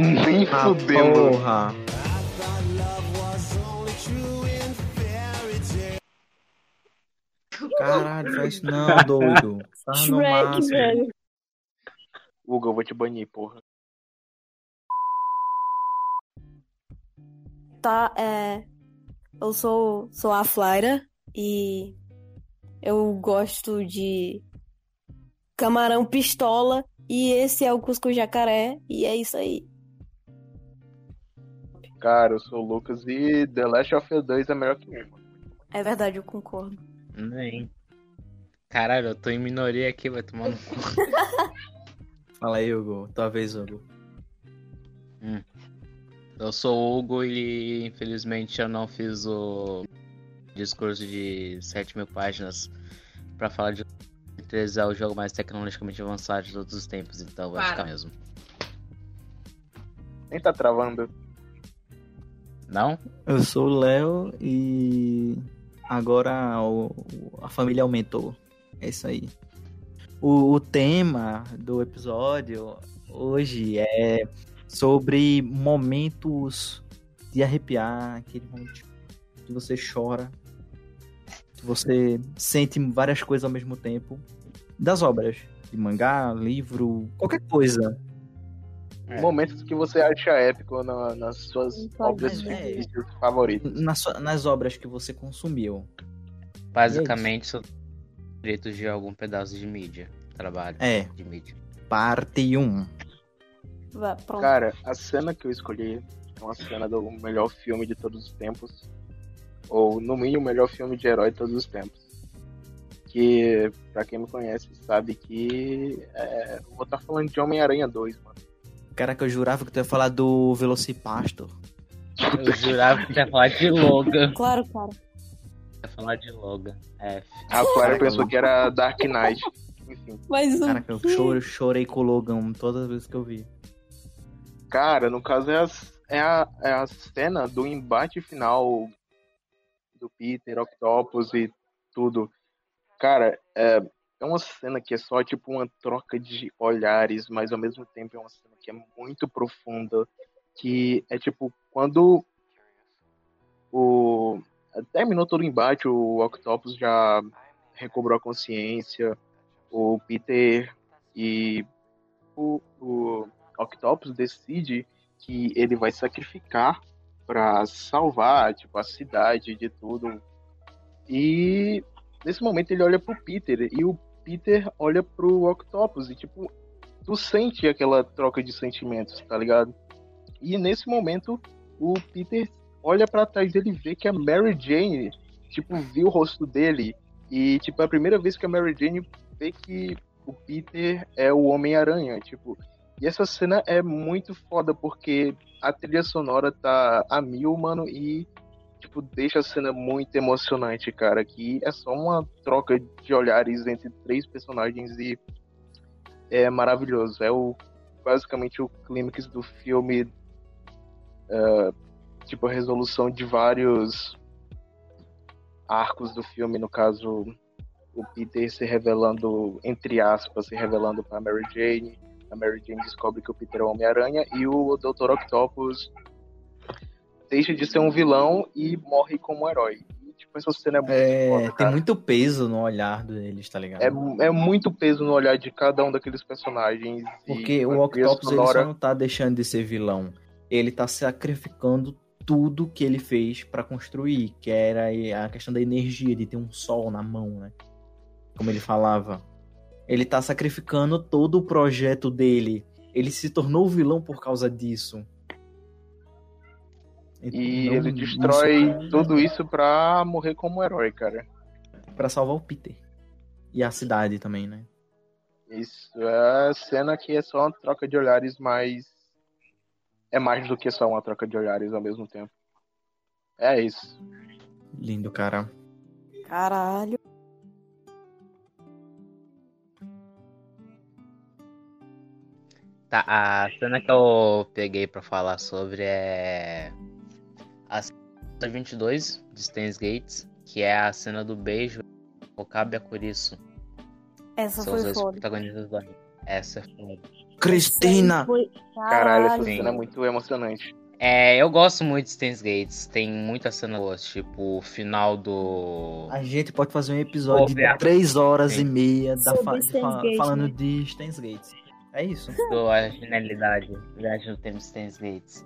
Nem Ah, fudendo. porra. Caralho, faz isso não, doido. Faz no Shrek, máximo. velho. Hugo, eu vou te banir, porra. Tá, é. Eu sou, sou a Flaira e eu gosto de camarão pistola e esse é o Cusco Jacaré e é isso aí. Cara, eu sou o Lucas e The Last of Us 2 é melhor que mim. mano. É verdade, eu concordo. Nem. Caralho, eu tô em minoria aqui, vai tomar no cu. Fala aí, Hugo. Tua vez, Hugo. Eu sou o Hugo e infelizmente eu não fiz o discurso de 7 mil páginas pra falar de 13 é o jogo mais tecnologicamente avançado de todos os tempos, então vai Para. ficar mesmo. Nem tá travando. Não? Eu sou o Léo e agora a família aumentou. É isso aí. O, o tema do episódio hoje é sobre momentos de arrepiar, aquele momento que você chora, que você sente várias coisas ao mesmo tempo. Das obras, de mangá, livro, qualquer coisa. É. Momentos que você acha épico na- nas suas Pode obras ser. fictícias favoritas. Nas, sua- nas obras que você consumiu. Basicamente, são direitos de algum pedaço de mídia. Trabalho É, de mídia. parte 1. Vai, pronto. Cara, a cena que eu escolhi é uma cena do melhor filme de todos os tempos. Ou, no mínimo, o melhor filme de herói de todos os tempos. Que, pra quem me conhece, sabe que é, vou estar falando de Homem-Aranha 2, mano. Cara, que eu jurava que tu ia falar do Velocipastor. Eu jurava que ia falar de Logan. Claro, cara. Ia falar de Logan. É. A Clara pensou que era Dark Knight. Enfim. Mas o Cara, que eu chorei, chorei com o Logan todas as vezes que eu vi. Cara, no caso é a, é a, é a cena do embate final do Peter, Octopus e tudo. Cara, é, é uma cena que é só tipo uma troca de olhares, mas ao mesmo tempo é uma cena que é muito profunda. Que é tipo, quando o. Terminou todo o embate, o Octopus já recobrou a consciência, o Peter e o, o Octopus decide que ele vai sacrificar pra salvar, tipo, a cidade de tudo. E nesse momento ele olha pro Peter e o Peter olha pro Octopus e tipo, tu sente aquela troca de sentimentos, tá ligado? E nesse momento o Peter olha pra trás dele e vê que a Mary Jane, tipo, viu o rosto dele e tipo, é a primeira vez que a Mary Jane vê que o Peter é o Homem-Aranha, tipo, e essa cena é muito foda porque a trilha sonora tá a mil, mano, e tipo, deixa a cena muito emocionante, cara, que é só uma troca de olhares entre três personagens e é maravilhoso. É o basicamente o clímax do filme, é, tipo, a resolução de vários arcos do filme, no caso, o Peter se revelando, entre aspas, se revelando pra Mary Jane, a Mary Jane descobre que o Peter é o Homem-Aranha e o Dr. Octopus deixa de ser um vilão e morre como um herói. E, tipo, essa cena é muito É, foda, tem muito peso no olhar deles, tá ligado? É, é muito peso no olhar de cada um daqueles personagens. Porque o Octopus ele sonora- só não tá deixando de ser vilão. Ele tá sacrificando tudo que ele fez pra construir, que era a questão da energia, de ter um sol na mão, né? Como ele falava. Ele tá sacrificando todo o projeto dele. Ele se tornou vilão por causa disso. E Então, ele destrói isso- tudo isso pra morrer como herói, cara. Pra salvar o Peter. E a cidade também, né? Isso é a cena que é só uma troca de olhares, mas é mais do que só uma troca de olhares ao mesmo tempo. É isso. Lindo, cara. Caralho. Tá, a cena que eu peguei pra falar sobre é. A cena 22 de Stains Gates, que é a cena do beijo. Okabe Akurisu. Essa São os foi foda. protagonistas do anime. Essa foi. Cristina! Foi- Caralho, essa Sim. cena é muito emocionante. É, eu gosto muito de Steins Gates. Tem muita cena boa, tipo o final do. A gente pode fazer um episódio Pô, de Beato. 3 horas Sim. e meia da fa- de fa- Gate, falando né? de Steins Gates. É isso. do a genialidade, viagem no tempo de Steins Gates.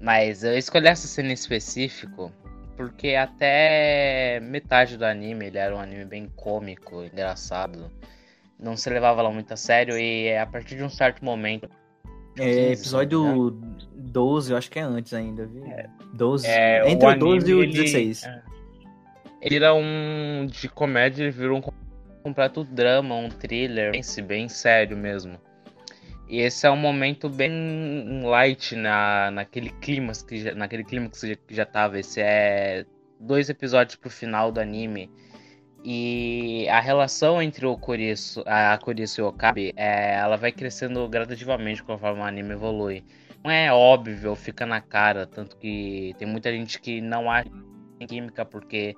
Mas eu escolhi essa cena em específico porque até metade do anime ele era um anime bem cômico, engraçado. Não se levava lá muito a sério e a partir de um certo momento. É, 15, episódio 12, eu acho que é antes ainda, viu? 12. É, Entre o, anime, 12 e o ele- 16. é. Ele era um de comédia, ele virou um completo drama, um thriller, bem, bem sério mesmo. E esse é um momento bem light na, naquele clima que já, naquele clima que já, que já tava. Esse é dois episódios pro final do anime. E a relação entre o Kurisu, a Kurisu e o Okabe, é, ela vai crescendo gradativamente conforme o anime evolui. Não é óbvio, fica na cara, tanto que tem muita gente que não acha em química porque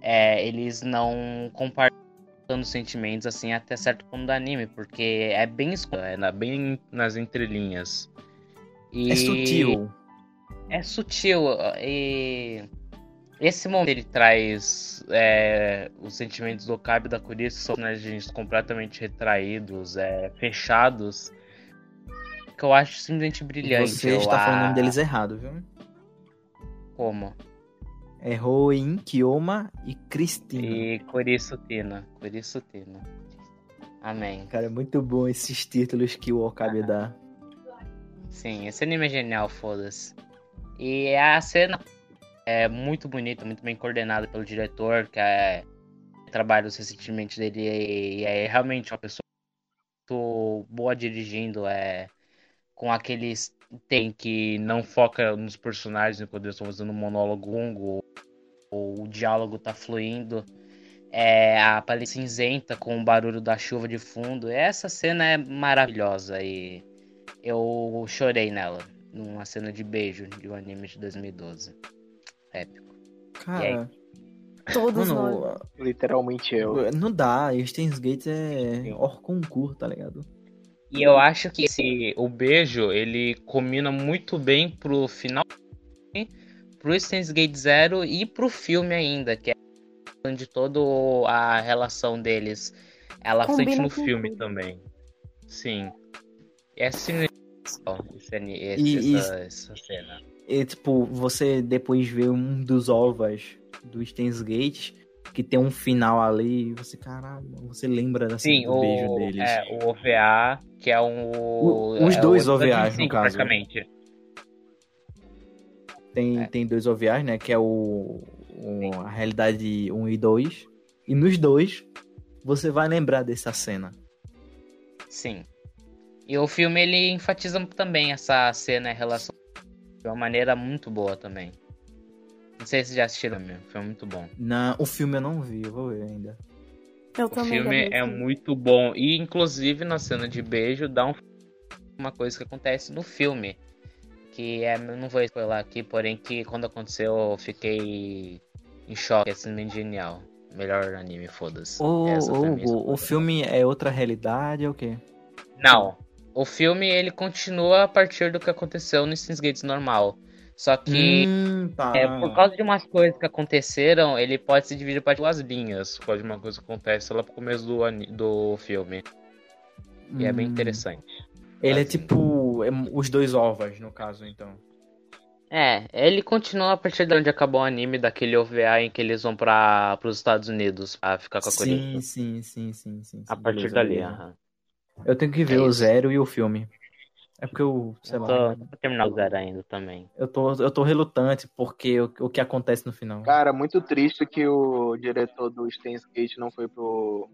é, eles não compartilham sentimentos assim até certo ponto do anime, porque é bem escuro, é bem nas entrelinhas. E É sutil. é sutil e esse momento ele traz é, os sentimentos do Okabe e da Kurisu são personagens completamente retraídos, é, fechados, que eu acho simplesmente brilhante. Você está falando o a- nome deles errado, viu? Como? É Roin, Kioma e Cristina. E Kurisu Tina. Kurisu Tina. Amém. Cara, é muito bom esses títulos que o Okabe dá. Sim, esse anime é genial, foda-se. E a cena é muito bonita, muito bem coordenada pelo diretor, que é trabalha os ressentimentos dele e é realmente uma pessoa muito boa dirigindo, é com aqueles tem que não foca nos personagens quando eles estão fazendo um monólogo longo ou, o diálogo tá fluindo. É, a paleta cinzenta com o barulho da chuva de fundo. Essa cena é maravilhosa e eu chorei nela. Numa cena de beijo de um anime de 2012. Épico. Cara, Todos nós. mano, Literalmente eu. não dá. Steins Gates é hors concurso, tá ligado? E eu acho que esse, o beijo, ele combina muito bem pro final, pro Steins Gate Zero e pro filme ainda, que é de toda a relação deles. Ela Combina frente no filme tudo. também. Sim. E é assim, esse, E- essa, essa cena. E, tipo, você depois vê um dos ovos do Steins Gates que tem um final ali e você, caralho, você lembra da cena Sim, do o, beijo deles. é, o OVA, que é um. O- os é dois OVAs, no 25, caso. Praticamente. Tem, É. tem dois OVAs, né? Que é o, o- a realidade 1 e 2. E nos dois, você vai lembrar dessa cena. Sim. E o filme ele enfatiza também essa cena e relação de uma maneira muito boa também. Não sei se já assistiram mesmo, foi muito bom. Na, o filme eu não vi, eu vou ver ainda. Eu O filme é muito bom e inclusive na cena de beijo dá um, uma coisa que acontece no filme, que é, não vou spoiler aqui, porém que quando aconteceu eu fiquei em choque, é simplesmente genial. Melhor anime, foda-se. Minha o, filme é outra realidade, é o quê? Não. O filme ele continua a partir do que aconteceu no Gates normal. Só que Hum, tá. é, por causa de umas coisas que aconteceram, ele pode se dividir para duas linhas. Pode uma coisa que acontece lá pro começo do, do filme. E é bem Hum. interessante. Ele é assim. tipo é, os dois ovos, no caso, então. É, ele continua a partir de onde acabou o anime, daquele OVA em que eles vão para os Estados Unidos pra ficar com a Sim, Coreia. sim, sim, sim, sim. A sim, partir dali, aham. Eu tenho que ver É o zero e o filme. É porque eu, sei Eu lá, tô, pra terminar o zero ainda também. eu tô, eu tô relutante porque o, o que acontece no final. Cara, muito triste que o diretor do Steins Gate não foi pro.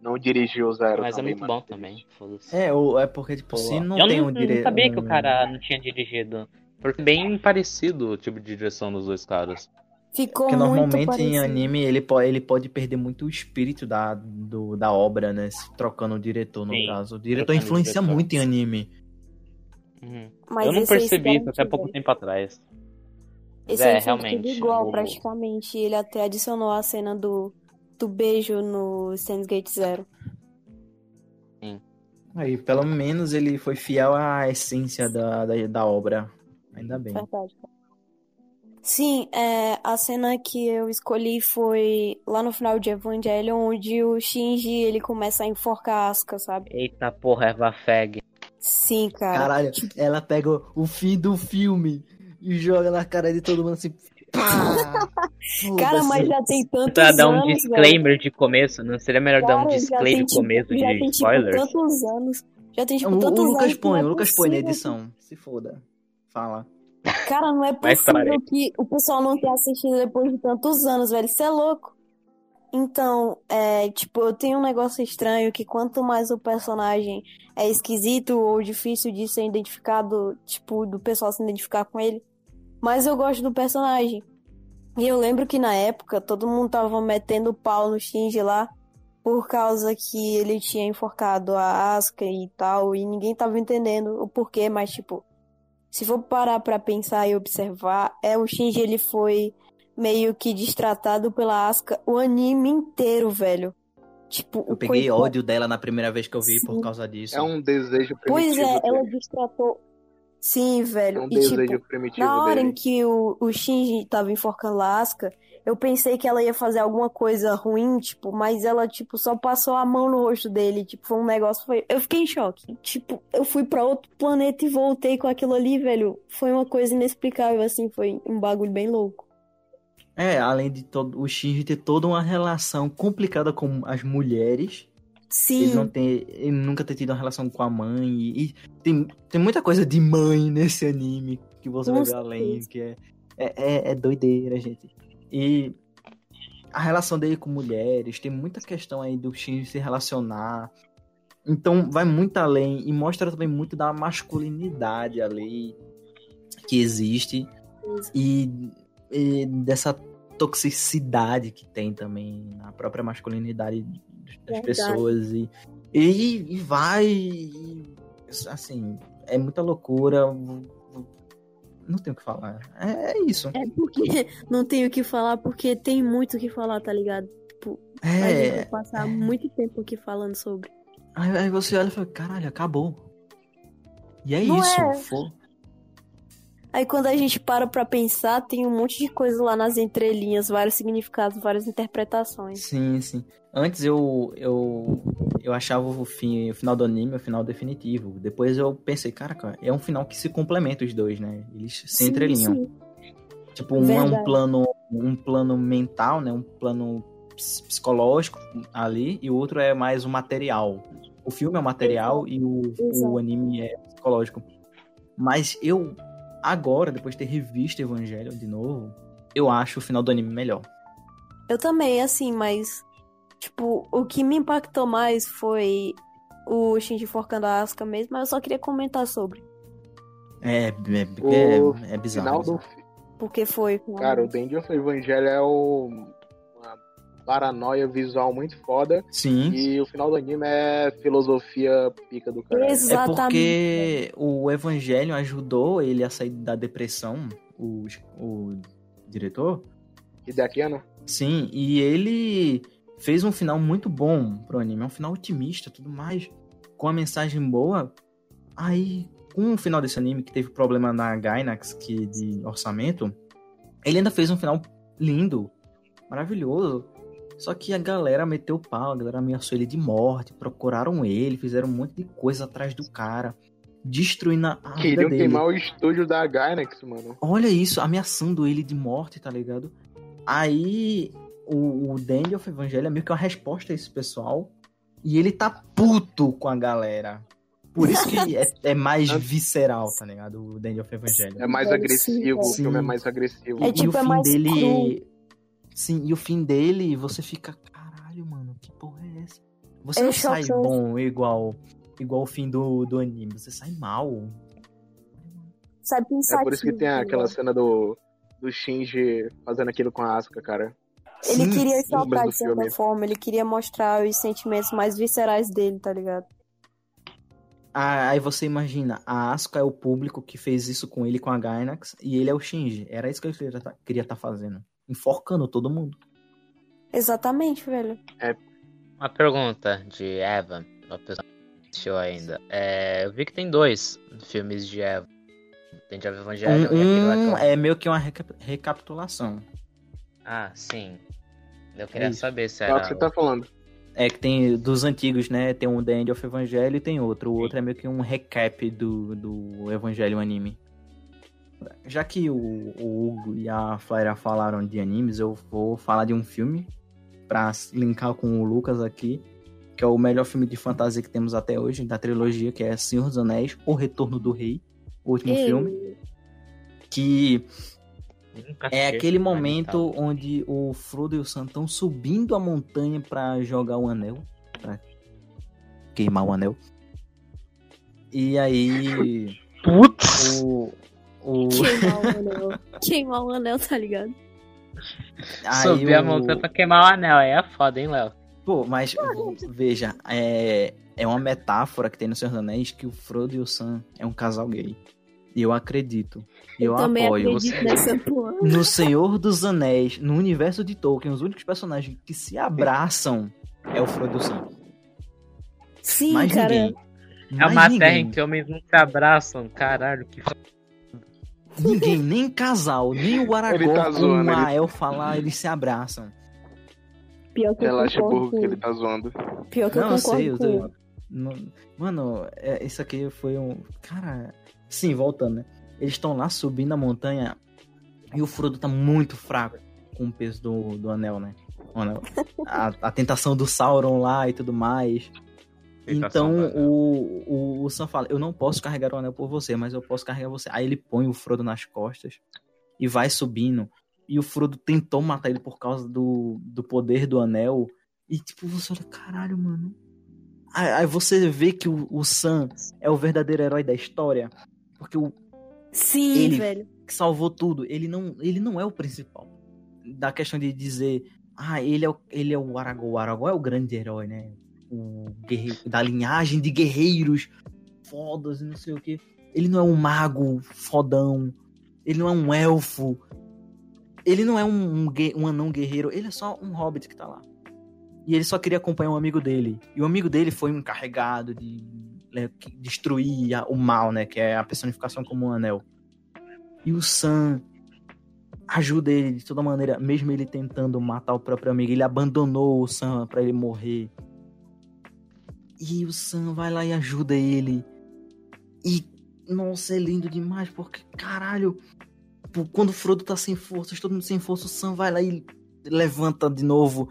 Não dirigiu o Zero. Mas é também, muito mano. bom também, foda-se. É, o, é porque, tipo, se não eu tem não, um não diretor. sabia que o cara não tinha dirigido. Porque bem parecido o tipo de direção dos dois caras. Ficou Porque normalmente em anime ele pode, ele pode perder muito o espírito da, do, da obra, né? se Trocando o diretor, no Sim, caso. O diretor influencia diretor. muito em anime. Uhum. Mas eu não percebi isso até pouco tempo atrás. Esse É, aí foi tudo realmente, igual, o- praticamente. Ele até adicionou a cena do, do beijo no Steins Gate Zero. Aí, pelo menos ele foi fiel à essência da, da, da obra. Ainda bem. Verdade. Sim, é, a cena que eu escolhi foi lá no final de Evangelion, onde o Shinji ele começa a enforcar a Asuka, sabe? Eita porra, Eva Fag. Sim, cara. Caralho, ela pega o fim do filme e joga na cara de todo mundo assim. Pá! Cara, mas já tem tantos Pra dar um anos, velho. disclaimer de começo, não seria melhor dar um Cara, disclaimer tem, de começo tipo, já de tem, spoilers? Tipo, tantos anos. Já tem, tipo, O, tantos o Lucas anos. que põe, não o é Lucas põe na edição. Se foda. Fala. Cara, não é possível que o pessoal não tenha assistido depois de tantos anos, velho. Isso é louco. Então, é, tipo, eu tenho um negócio estranho que quanto mais o personagem é esquisito ou difícil de ser identificado, tipo, do pessoal se identificar com ele, mais eu gosto do personagem. E eu lembro que na época todo mundo tava metendo pau no Shinji lá por causa que ele tinha enforcado a Asuka e tal, e ninguém tava entendendo o porquê, mas tipo, se for parar pra pensar e observar, é o Shinji ele foi meio que destratado pela Asuka o anime inteiro, velho. Tipo, Eu o peguei coitado- ódio dela na primeira vez que eu vi por Sim. causa disso. É um desejo primitivo. Pois é, ela dele. destratou. Sim, É velho. um E desejo tipo, primitivo na hora dele. em que o, o Shinji tava enforcando a Asuka, eu pensei que ela ia fazer alguma coisa ruim, tipo, mas ela, tipo, só passou a mão no rosto dele, tipo, foi um negócio, foi... Eu fiquei em choque. Tipo, eu fui pra outro planeta e voltei com aquilo ali, velho. Foi uma coisa inexplicável, assim, foi um bagulho bem louco. É, além de todo, o Shinji ter toda uma relação complicada com as mulheres. Ele, não Sim, tem, ele nunca ter tido uma relação com a mãe. E, e tem, tem muita coisa de mãe nesse anime que você vai ver além, que é, é, é, é doideira, gente. E a relação dele com mulheres, tem muita questão aí do Shinji se relacionar. Então vai muito além e mostra também muito da masculinidade ali que existe e, e dessa toxicidade que tem também na própria masculinidade das pessoas e, e, e vai e, assim é muita loucura não tenho o que falar é, é isso é porque não tenho o que falar, porque tem muito o que falar, tá ligado? Tipo, a gente vai é passar muito tempo aqui falando sobre. aí, aí você olha e fala caralho acabou e é Não isso é. Aí quando a gente para pra pensar, tem um monte de coisa lá nas entrelinhas, vários significados, várias interpretações. Sim, sim. Antes eu, eu, eu achava o, fim, o final do anime o final definitivo. Depois eu pensei, caraca, é um final que se complementa os dois, né? Eles se Sim, entrelinham. sim. Tipo, um é um Verdade. plano, um plano mental, né? Um plano ps- psicológico ali, e o outro é mais o material. O filme é o material e o, Exato. o anime é psicológico. Mas eu, agora, depois de ter revisto Evangelho de novo, eu acho o final do anime melhor. Eu também, assim, mas. Tipo, o que me impactou mais foi o Shinji forcando a Asuka mesmo, mas eu só queria comentar sobre. É, é, é, é bizarro. Final do bizarro. Porque foi. Cara, o of Evangelho é o... paranoia visual muito foda. Sim. E o final do anime é filosofia pica do cara. É Exatamente. porque o Evangelho ajudou ele a sair da depressão, o, o diretor. E daqui, né? Sim, e ele fez um final muito bom pro anime. É um final otimista tudo mais. Com a mensagem boa. Aí, com o final desse anime, que teve problema na Gainax que de orçamento, ele ainda fez um final lindo, maravilhoso. Só que a galera meteu o pau, a galera ameaçou ele de morte, procuraram ele, fizeram um monte de coisa atrás do cara, destruindo a vida Queriam queimar o estúdio da Gainax, mano. Olha isso, ameaçando ele de morte, tá ligado? Aí o, o Dandy of Evangelho é meio que uma resposta a esse pessoal. E ele tá puto com a galera. Por isso que é, é mais visceral, tá ligado? O Dandy of Evangelho. É mais Deve agressivo, sim, o filme é mais agressivo. É e tipo, o é fim mais dele. Sim, e o fim dele, você fica. Caralho, mano, que porra é essa? Você É não sai chocante. bom igual, igual o fim do, do anime, você sai mal. Sabe É pensar por isso que tem aquela cena do, do Shinji fazendo aquilo com a Asuka, cara. Ele Sim, queria do de certa forma, ele queria mostrar os sentimentos mais viscerais dele, tá ligado? Aí você imagina, a Asuka é o público que fez isso com ele com a Gainax e ele é o Shinji. Era isso que ele queria tá- queria estar fazendo. Enforcando todo mundo. Exatamente, velho. Uma pergunta de Eva, uma pessoa. assistiu ainda. É, eu vi que tem dois filmes de Eva. Tem de Evangelho Um, e aquele lá que um é meio que uma reca- recapitulação. Ah, sim. Eu queria Isso. saber se É o era. que você tá falando. É que tem dos antigos, né? Tem um The End of Evangelho e tem outro. O outro é meio que um recap do, do Evangelho anime. Já que o, o Hugo e a Flaira falaram de animes, eu vou falar de um filme pra linkar com o Lucas aqui, que é o melhor filme de fantasia que temos até hoje, da trilogia, que é Senhor dos Anéis, O Retorno do Rei, o último Ei, filme, que é aquele momento anime, onde o Frodo e o Sam estão subindo a montanha pra jogar o anel. Pra queimar o anel. E aí. Putz! O. o Queimar o anel. Queimar o anel, tá ligado? aí Subir a o- montanha pra queimar o anel. Aí é foda, hein, Léo? Pô, mas veja, é, é uma metáfora que tem no Senhor dos Anéis que o Frodo e o Sam é um casal gay. E eu acredito. Eu, também apoio. acredito. No Senhor dos Anéis, no universo de Tolkien, os únicos personagens que se abraçam é o Frodo e o Sam. Sim, Mais cara. ninguém. É uma ninguém. terra em que homens não se abraçam. Caralho, que. Ninguém, nem casal, nem o Aragorn Ele tá com zoando, a ele- elfa lá, eles se abraçam. Pior que eu Relaxa, concordo burro, com... que ele tá zoando. Pior que eu Não, eu concordo sei, eu com... tô... Mano, é, isso aqui foi um... Cara... Sim, voltando, né? Eles estão lá subindo a montanha e o Frodo tá muito fraco com o peso do, do anel, né? O anel. A, a tentação do Sauron lá e tudo mais. Então o, o, o Sam fala: Eu não posso carregar o anel por você, mas eu posso carregar você. Aí ele põe o Frodo nas costas e vai subindo. E o Frodo tentou matar ele por causa do, do poder do anel. E tipo, você olha, caralho, mano. Aí, aí você vê que o, o Sam é o verdadeiro herói da história. Porque o Sim, Ele- velho. que salvou tudo, ele não, ele não é o principal. Da questão de dizer, ah, ele é o, ele é o Aragorn. O Aragorn é o grande herói, né? O da linhagem de guerreiros fodas e não sei o que. Ele não é um mago fodão. Ele não é um elfo. Ele não é um, um, um anão guerreiro. Ele é só um hobbit que tá lá. E ele só queria acompanhar um amigo dele. E o amigo dele foi um encarregado de né, destruir a- o mal, né? Que é a personificação como um anel. E o Sam ajuda ele de toda maneira, mesmo ele tentando matar o próprio amigo. Ele abandonou o Sam pra ele morrer. E o Sam vai lá e ajuda ele. E, nossa, é lindo demais, porque, caralho, quando o Frodo tá sem forças, todo mundo sem força, o Sam vai lá e levanta de novo.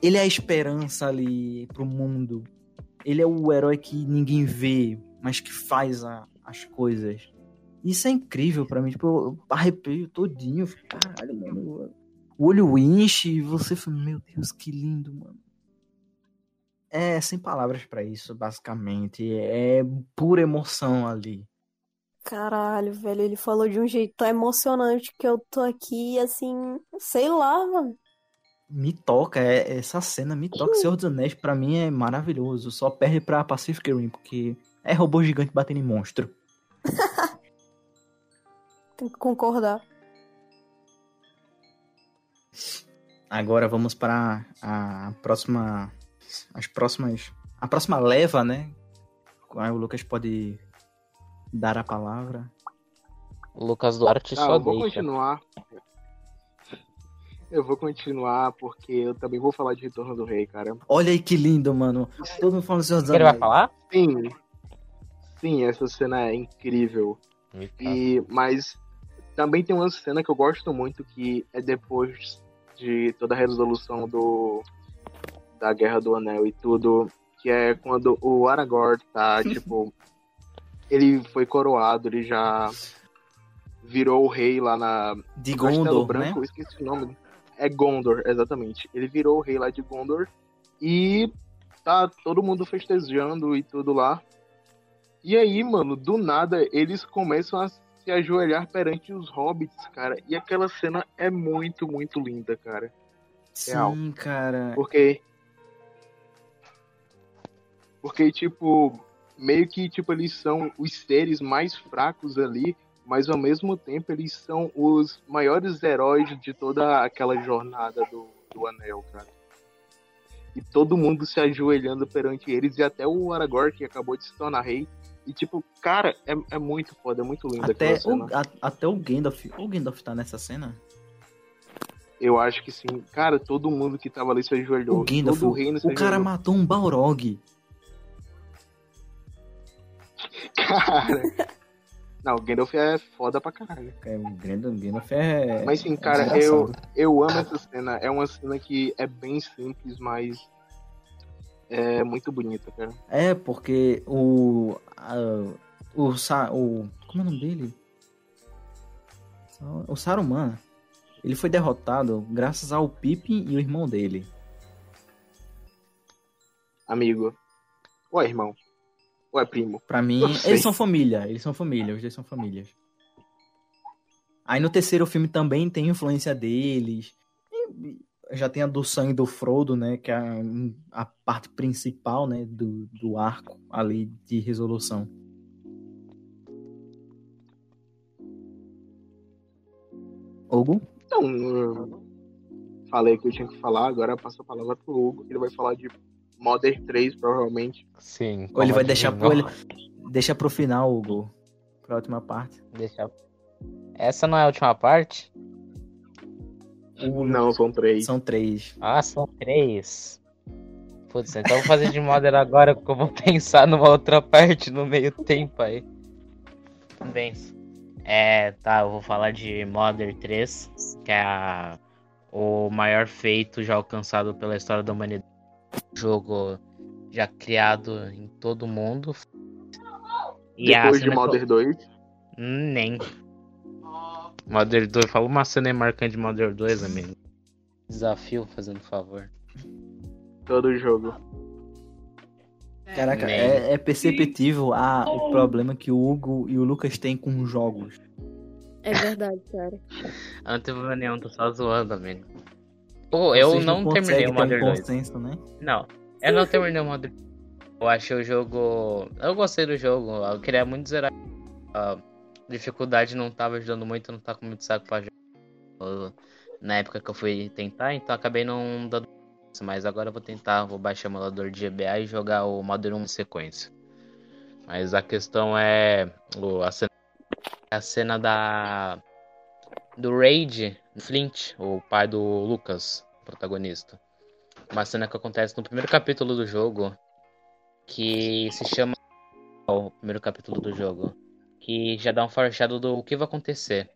Ele é a esperança ali pro mundo. Ele é o herói que ninguém vê, mas que faz a- as coisas. Isso é incrível pra mim. Tipo, eu arrepio todinho. Caralho, mano. O olho enche e você fala, meu Deus, que lindo, mano. É sem palavras pra isso, basicamente. É pura emoção ali. Caralho, velho, ele falou de um jeito tão emocionante que eu tô aqui, assim, sei lá, mano. Me toca, é, essa cena me toca. Senhor dos Anéis, pra mim, é maravilhoso. Só perde pra Pacific Rim, porque é robô gigante batendo em monstro. Tem que concordar. Agora vamos para a próxima. As próximas. A próxima leva, né? Aí o Lucas pode dar a palavra. Lucas Duarte Ah, só eu vou deixa. continuar. Eu vou continuar porque eu também vou falar de Retorno do Rei, cara. Olha aí que lindo, mano. Todo mundo falando Senhor dos Ele vai falar? Sim. Sim, essa cena é incrível. E, mas também tem uma cena que eu gosto muito que é depois de toda a resolução do da Guerra do Anel e tudo, que é quando o Aragorn tá, tipo, ele foi coroado, ele já virou o rei lá na De Castelo Gondor, Branco, né? esqueci o nome. É Gondor, exatamente. Ele virou o rei lá de Gondor e tá todo mundo festejando e tudo lá. E aí, mano, do nada eles começam a se ajoelhar perante os hobbits, cara. E aquela cena é muito, muito linda, cara. real. Sim, cara. Porque. Porque, tipo, meio que tipo, eles são os seres mais fracos ali, mas ao mesmo tempo eles são os maiores heróis de toda aquela jornada do, do anel, cara. e todo mundo se ajoelhando perante eles, e até o Aragorn, que acabou de se tornar rei. E, tipo, cara, é, é muito foda, é muito lindo Até o, a- até o Gandalf. O Gandalf tá nessa cena? Eu acho que sim. Cara, todo mundo que tava ali se ajoelhou. O Gandalf. todo o reino O cara ajoelhou. matou um Balrog. Cara. Não, o Gandalf é foda pra caralho. É, O Gandalf, é. Mas sim, é cara, eu, desgraçado. eu amo essa cena. É uma cena que é bem simples, mas é muito bonita, cara. É, porque o. a- o, Sa- o. Como é o nome dele? O Saruman. Ele foi derrotado graças ao Pippin e o irmão dele. Amigo. Ué, irmão. Ué, primo. Pra mim, eles são família. Eles são família. Os dois são famílias. Aí no terceiro filme também tem influência deles. Já tem a do sangue do Frodo, né? Que é a, a parte principal, né? Do, do arco ali de resolução. Hugo? Então, falei que eu tinha que falar, agora eu passo a palavra pro Hugo, que ele vai falar de Modern 3, provavelmente. Sim. Ou ele vai deixar pro, adivinhou? ele, deixa pro final, Hugo. Pra última parte. Deixa- Essa não é a última parte? Não, são três. São três. Ah, são três. Putz, então eu vou fazer de Modern agora, porque eu vou pensar numa outra parte no meio tempo aí. Bem, é, tá, eu vou falar de Modern 3, que é a- o maior feito já alcançado pela história da humanidade. Jogo já criado em todo mundo. E a Depois de Modern 2. Hum, Nem. Modern 2, fala uma cena marcante de Modern 2, amigo. Desafio, fazendo favor. Todo jogo. Caraca, Nem. é, é perceptível a, o problema que o Hugo e o Lucas têm com jogos. É verdade, cara. Eu não teve nenhum, tô só zoando, amigo. Pô, eu Vocês não, terminei o Modern um 2. consenso, né? Não, eu não terminei o Modern Eu achei o jogo. Eu gostei do jogo, eu queria muito zerar. A dificuldade não tava ajudando muito, eu não tava com muito saco pra jogar. Na época que eu fui tentar, então acabei não dando. Mas agora eu vou tentar, vou baixar o emulador de GBA e jogar o Modern 1 em sequência. Mas a questão é. o- a, cena, a cena da. Do Raid Flint, o pai do Lucas, protagonista. Uma cena que acontece no primeiro capítulo do jogo, que se chama. O primeiro capítulo do jogo, que já dá um foreshadow do que vai acontecer.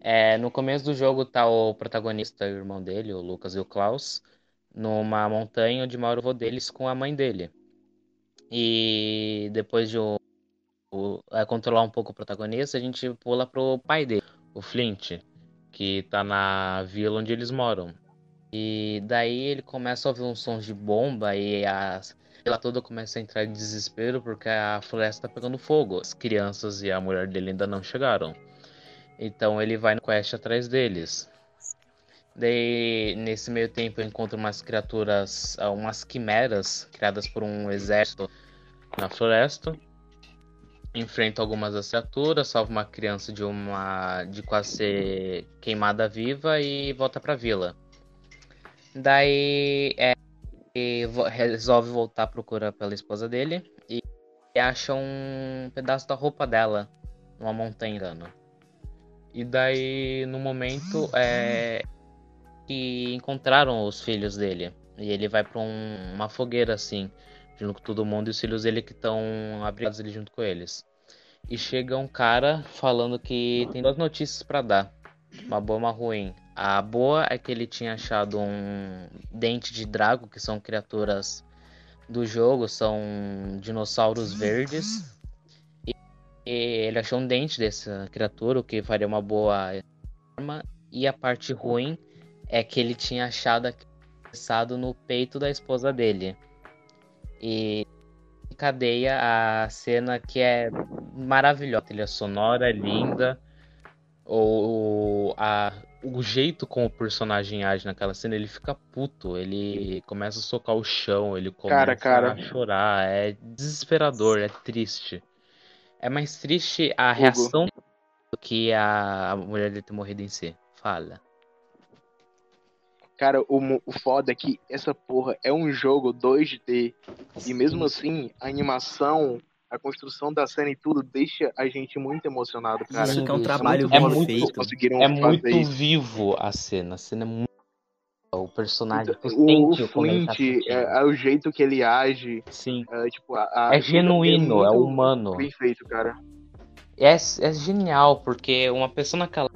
É, no começo do jogo tá o protagonista e o irmão dele, o Lucas e o Klaus, numa montanha onde mora o avô deles com a mãe dele. E depois de o, o- é, controlar um pouco o protagonista, a gente pula pro pai dele, o Flint, que tá na vila onde eles moram. E daí ele começa a ouvir uns sons de bomba e a vila toda começa a entrar em desespero porque a floresta tá pegando fogo. As crianças e a mulher dele ainda não chegaram. Então ele vai no quest atrás deles. Daí, nesse meio tempo, eu encontro umas criaturas, ah, umas quimeras criadas por um exército na floresta. Enfrento algumas das criaturas, salvo uma criança de uma de quase ser queimada viva e volta pra vila. Daí é, resolve voltar à procura pela esposa dele e, acha um pedaço da roupa dela numa montanha. engano. E daí, no momento, é, que encontraram os filhos dele. E ele vai pra um- uma fogueira assim, junto com todo mundo, e os filhos dele que estão abrigados ali junto com eles. E chega um cara falando que tem duas notícias pra dar. Uma boa e uma ruim. A boa é que ele tinha achado um dente de drago, que são criaturas do jogo, são dinossauros verdes. E ele achou um dente dessa criatura, o que faria uma boa arma. E a parte ruim é que ele tinha achado no peito da esposa dele. E encadeia a cena que é maravilhosa, trilha sonora, linda. O, a, o jeito como o personagem age naquela cena, ele fica puto, ele começa a socar o chão, ele começa Cara, cara. a chorar, é desesperador, é triste. É mais triste a reação do que a, a mulher dele ter morrido em si. Fala. Cara, o, o foda é que essa porra é um jogo 2D. E mesmo assim, a animação, a construção da cena e tudo deixa a gente muito emocionado, cara. Isso que é um trabalho é bem muito- feito. conseguiram É fazer muito isso. vivo a cena. A cena é muito. O personagem. tu O, o tá Flint, sentindo. é, é o jeito que ele age, Sim. é, tipo, a, a- É genuíno, é muito humano. Bem feito, cara. É, é genial, porque uma pessoa naquela.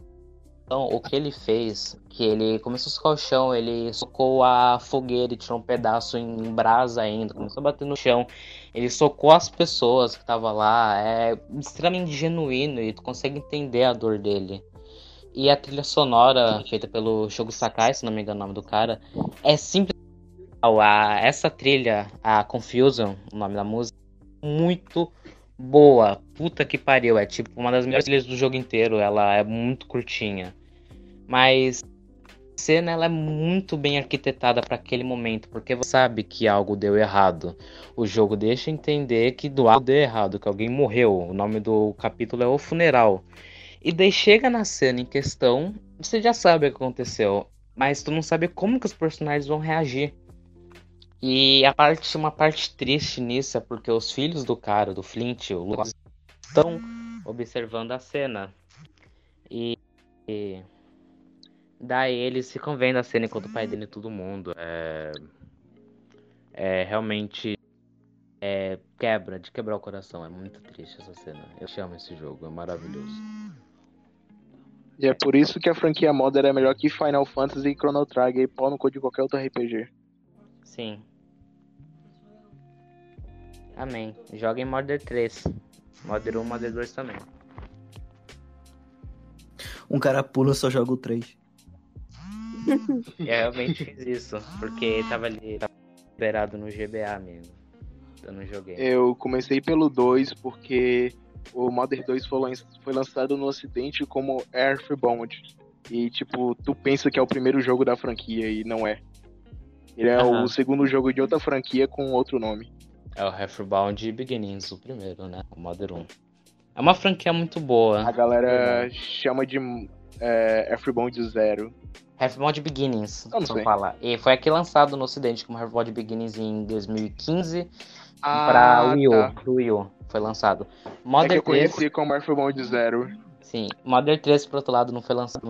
Então, o que ele fez, que ele começou a socar o chão, ele socou a fogueira e tirou um pedaço em brasa ainda, começou a bater no chão. Ele socou as pessoas que estavam lá, é extremamente genuíno e tu consegue entender a dor dele. E a trilha sonora, feita pelo Shogo Sakai, se não me engano o nome do cara, é simplesmente. A, essa trilha, a Confusion, o nome da música, muito boa. Puta que pariu. É tipo uma das melhores trilhas do jogo inteiro. Ela é muito curtinha. Mas a cena ela é muito bem arquitetada para aquele momento. Porque você sabe que algo deu errado. O jogo deixa entender que do algo deu errado, que alguém morreu. O nome do capítulo é O Funeral. E daí chega na cena em questão, você já sabe o que aconteceu. Mas tu não sabe como que os personagens vão reagir. E a parte, uma parte triste nisso é porque os filhos do cara, do Flint, o Lucas, estão observando a cena. E, e daí eles ficam vendo a cena enquanto o pai dele e todo mundo. É, é realmente é, quebra, de quebrar o coração. É muito triste essa cena. Eu chamo esse jogo, é maravilhoso. E é por isso que a franquia Modern é melhor que Final Fantasy e Chrono Trigger e pau no cu de qualquer outro RPG. Sim. Amém. Joga em Modern 3. Modern 1, Modern 2 também. Um cara pula, só joga o 3. Eu realmente fiz isso, porque tava ali, tava liberado no GBA, amigo. Eu não joguei. Eu comecei pelo 2 porque o Modern 2 foi, lan- foi lançado no ocidente como Earthbound. E tipo, tu pensa que é o primeiro jogo da franquia e não é. Ele é Aham. o segundo jogo de outra franquia com outro nome. É o Half-Bound Beginnings, o primeiro, né? O Modern 1. É uma franquia muito boa. A galera chama de é, Earthbound Zero. Half-Bound Beginnings, Eu só sei. falar. E foi aqui lançado no ocidente como Half-Bound Beginnings em 2015 Ah, pra Wii U. tá. Pro Wii U. Foi lançado. É que Modern eu 3, conheci como Earthbound Zero. sim. Modern 3, por outro lado, não foi lançado.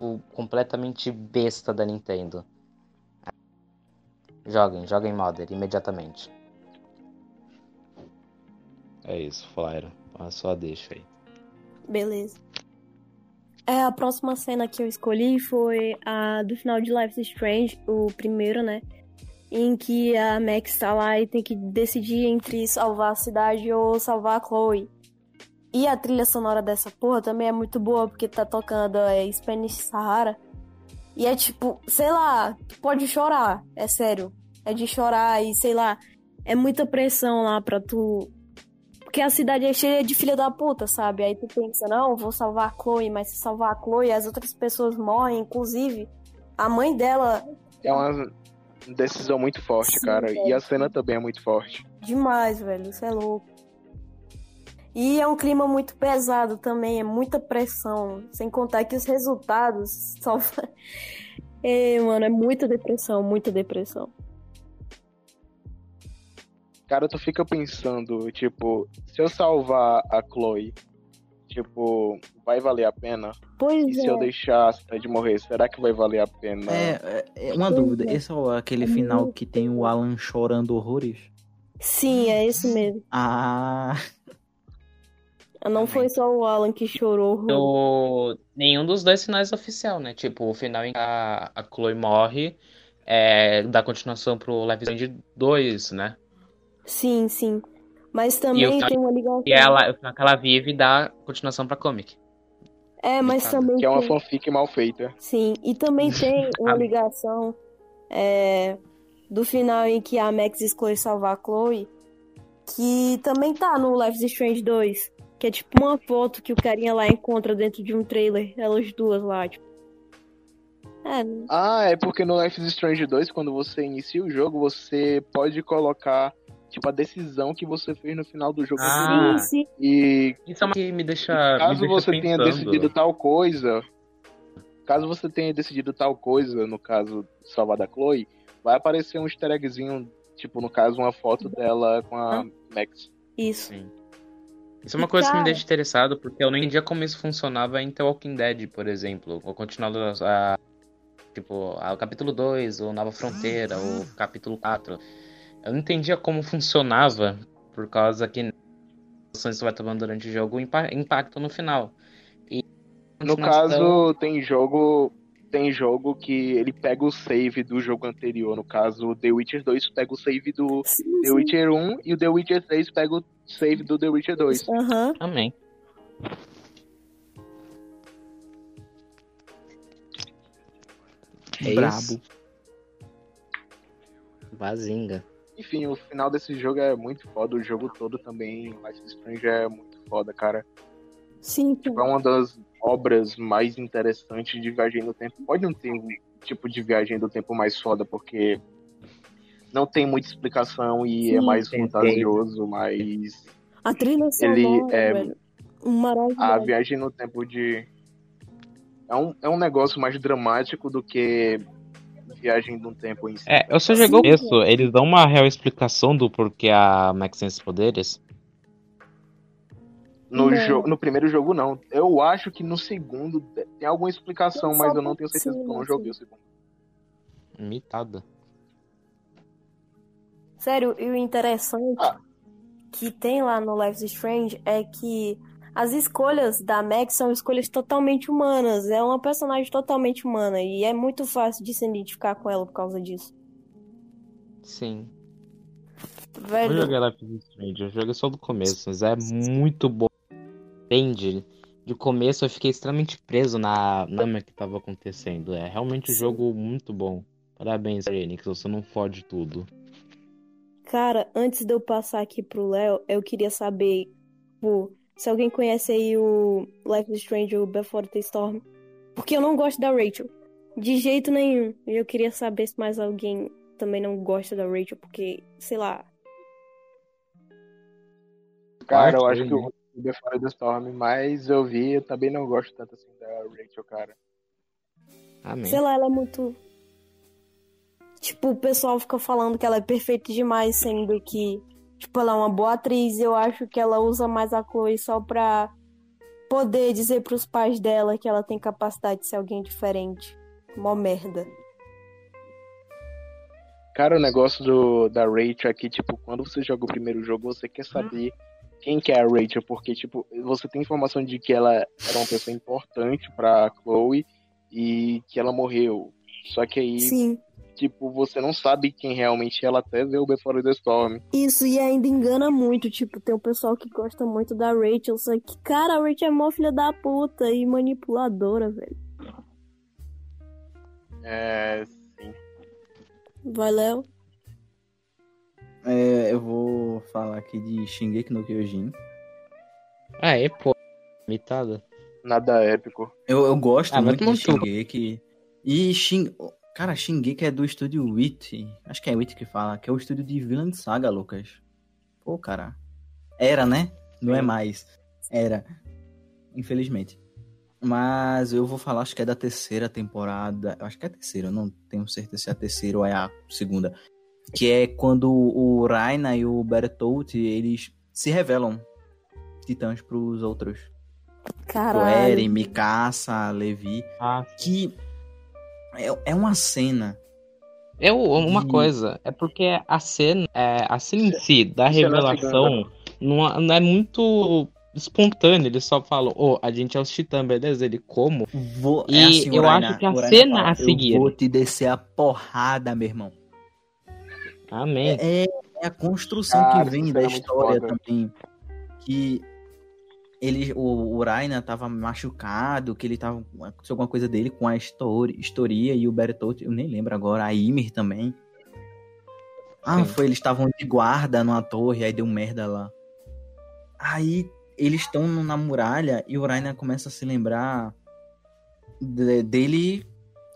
O completamente besta da Nintendo. Joguem, joguem Modern imediatamente. É isso, Flyra. Só deixa aí. Beleza. É, a próxima cena que eu escolhi foi a do final de Life is Strange, o primeiro, né? Em que a Max tá lá e tem que decidir entre salvar a cidade ou salvar a Chloe. E a trilha sonora dessa porra também é muito boa, porque tá tocando é, Spanish Sahara. E é tipo, sei lá, pode chorar, é sério. É de chorar e sei lá, é muita pressão lá pra tu porque a cidade é cheia de filha da puta, sabe? Aí tu pensa, não, vou salvar a Chloe, mas se salvar a Chloe, as outras pessoas morrem, inclusive a mãe dela, É uma decisão muito forte, Sim, cara. velho. E a cena também é muito forte. demais, velho, isso é louco. E é um clima muito pesado também, é muita pressão. Sem contar que os resultados só. é, mano, é muita depressão, muita depressão. Cara, tu fica pensando, tipo, se eu salvar a Chloe, tipo, vai valer a pena? Pois E se eu é. deixar a cidade morrer, será que vai valer a pena? É, é, é uma Pois dúvida. é. Esse é aquele final que tem o Alan chorando horrores? Sim, é isso mesmo. Ah, Não foi só o Alan que chorou. O... Nenhum dos dois finais é oficial, né? Tipo, o final em que a, a Chloe morre é, dá continuação pro Strange 2, né? Sim, sim. Mas também tem uma ligação. E ela, o final que ela vive dá continuação pra comic. É, mas Sabe? também Que é uma tem... fanfic mal feita. Sim, e também tem uma ligação é, do final em que a Max escolhe salvar a Chloe, que também tá no Life is Strange 2, que é tipo uma foto que o carinha lá encontra dentro de um trailer, elas duas lá, tipo. É, Ah, é porque no Life is Strange 2, quando você inicia o jogo, você pode colocar, tipo, a decisão que você fez no final do jogo. Ah. sim, sim. E Isso é uma que me deixa. me caso deixa você tenha pensando. decidido tal coisa, caso você tenha decidido tal coisa, no caso salvar da Chloe, vai aparecer um easter eggzinho, tipo, no caso, uma foto dela com a Max. Isso. Sim. Isso é uma coisa que me deixa interessado, porque eu não entendia como isso funcionava em The Walking Dead, por exemplo. Ou continuando a, a tipo, a, o capítulo 2, ou Nova Fronteira, ou capítulo 4. Eu não entendia como funcionava, por causa que as ações que você vai tomando durante o jogo impa- impactam no final. E No caso, tem jogo. Tem jogo que ele pega o save do jogo anterior. No caso, The Witcher 2 pega o save do Sim, The sim. Witcher 1 e o The Witcher 3 pega o save do The Witcher 2. Aham. Amém. É Brabo. isso. Enfim, o final desse jogo é muito foda. O jogo todo também, Life is Strange, é muito foda, cara. Sim. Tipo, é uma das obras mais interessantes de viagem no tempo. Pode não ter um tipo de viagem do tempo mais foda, porque não tem muita explicação e é Sim. mais Tem, fantasioso, mas A trilha Ele sonora, é- velho. A viagem no tempo de. É um, é um negócio mais dramático do que viagem no tempo em si. É, eu só chegou Sim. isso. Eles dão uma real explicação do porquê a Max tem esses poderes. No, Não. jo- no primeiro jogo, não. Eu acho que no segundo tem alguma explicação, mas eu não tenho certeza porque eu não joguei o segundo. Imitada. Sério, e o interessante Ah. que tem lá no Life is Strange é que as escolhas da Max são escolhas totalmente humanas. É uma personagem totalmente humana e é muito fácil de se identificar com ela por causa disso. Sim. Velho, joguei Life is Strange, eu joguei só do começo, mas é muito bom. Entende? De começo eu fiquei extremamente preso na lama que tava acontecendo. É realmente um jogo muito bom. Parabéns, Enix, você não fode tudo. cara, antes de eu passar aqui pro Léo, eu queria saber, pô, se alguém conhece aí o Life is Strange ou Before the Storm. Porque eu não gosto da Rachel. De jeito nenhum. E eu queria saber se mais alguém também não gosta da Rachel, porque, sei lá. Cara, eu acho que o The Fire the Storm, mas eu vi, eu também não gosto tanto assim da Rachel, cara. Amém. Sei lá, ela é muito. Tipo, o pessoal fica falando que ela é perfeita demais, sendo que, tipo, ela é uma boa atriz. Eu acho que ela usa mais a Chloe só pra poder dizer pros pais dela que ela tem capacidade de ser alguém diferente. Mó merda. Cara, o negócio do, da Rachel aqui, tipo, quando você joga o primeiro jogo, você quer saber quem que é a Rachel, porque, tipo, você tem informação de que ela era uma pessoa importante pra Chloe e que ela morreu. Só que aí, Sim. Tipo, você não sabe quem realmente é ela até ver o Before the Storm. Isso, e ainda engana muito. Tipo, tem o pessoal que gosta muito da Rachel, só que, cara, a Rachel é mó filha da puta e manipuladora, velho. É, sim. Vai, Léo. É, eu vou falar aqui de Shingeki no Kyojin. Ah, é, pô. Imitada. Nada épico. Eu, eu gosto Ah, muito de. Shingeki. E Shin... Cara, Shingeki é do estúdio Wit. Acho que é Wit que fala, que é o estúdio de Villain Saga, Lucas. Pô, cara. Era, né? Não é mais. Era. Infelizmente. Mas eu vou falar, acho que é da terceira temporada. Eu acho que é a terceira, eu não tenho certeza se é a terceira ou é a segunda. Que é quando o Raina e o Bertolt, eles se revelam titãs pros outros. O Caralho. Eren, Mikasa, Levi. Ah, Que é, é uma cena. Eu, uma E- coisa, é porque a cena, é, a cena em si da revelação não, é- não é muito espontânea. Eles só falam, ô, a gente é os titãs, beleza? Ele como? Vou, E é assim, eu acho que a cena fala, a seguir- Eu vou te descer a porrada, meu irmão. Amém. É, é a construção Cara, que vem da é muito história foda. também. Que ele, o, o Raina tava machucado, que ele tava. Aconteceu alguma coisa dele com a história, historia e o Bertolt, eu nem lembro agora, a Ymir também. Ah, Sim. foi, eles estavam de guarda numa torre, aí deu merda lá. Aí eles estão na muralha e o Raina começa a se lembrar de- dele,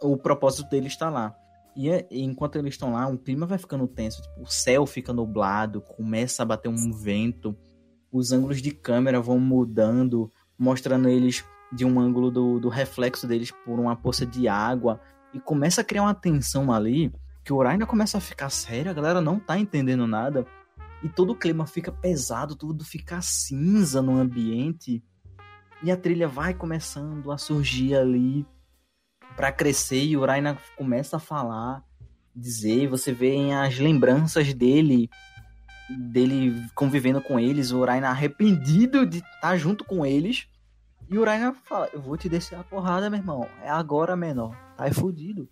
o propósito dele está lá. E, é- e enquanto eles estão lá, o clima vai ficando tenso. Tipo, o céu fica nublado, começa a bater um vento, os ângulos de câmera vão mudando, mostrando eles de um ângulo do, do reflexo deles por uma poça de água. E começa a criar uma tensão ali, que o Raina começa a ficar sério, a galera não tá entendendo nada. E todo o clima fica pesado, tudo fica cinza no ambiente. E a trilha vai começando a surgir ali para crescer e o Raina começa a falar, dizer, você vê as lembranças dele dele convivendo com eles, o Raina arrependido de estar tá junto com eles. E o Raina fala: Eu vou te descer a porrada, meu irmão. É agora, menor. Tá é fudido.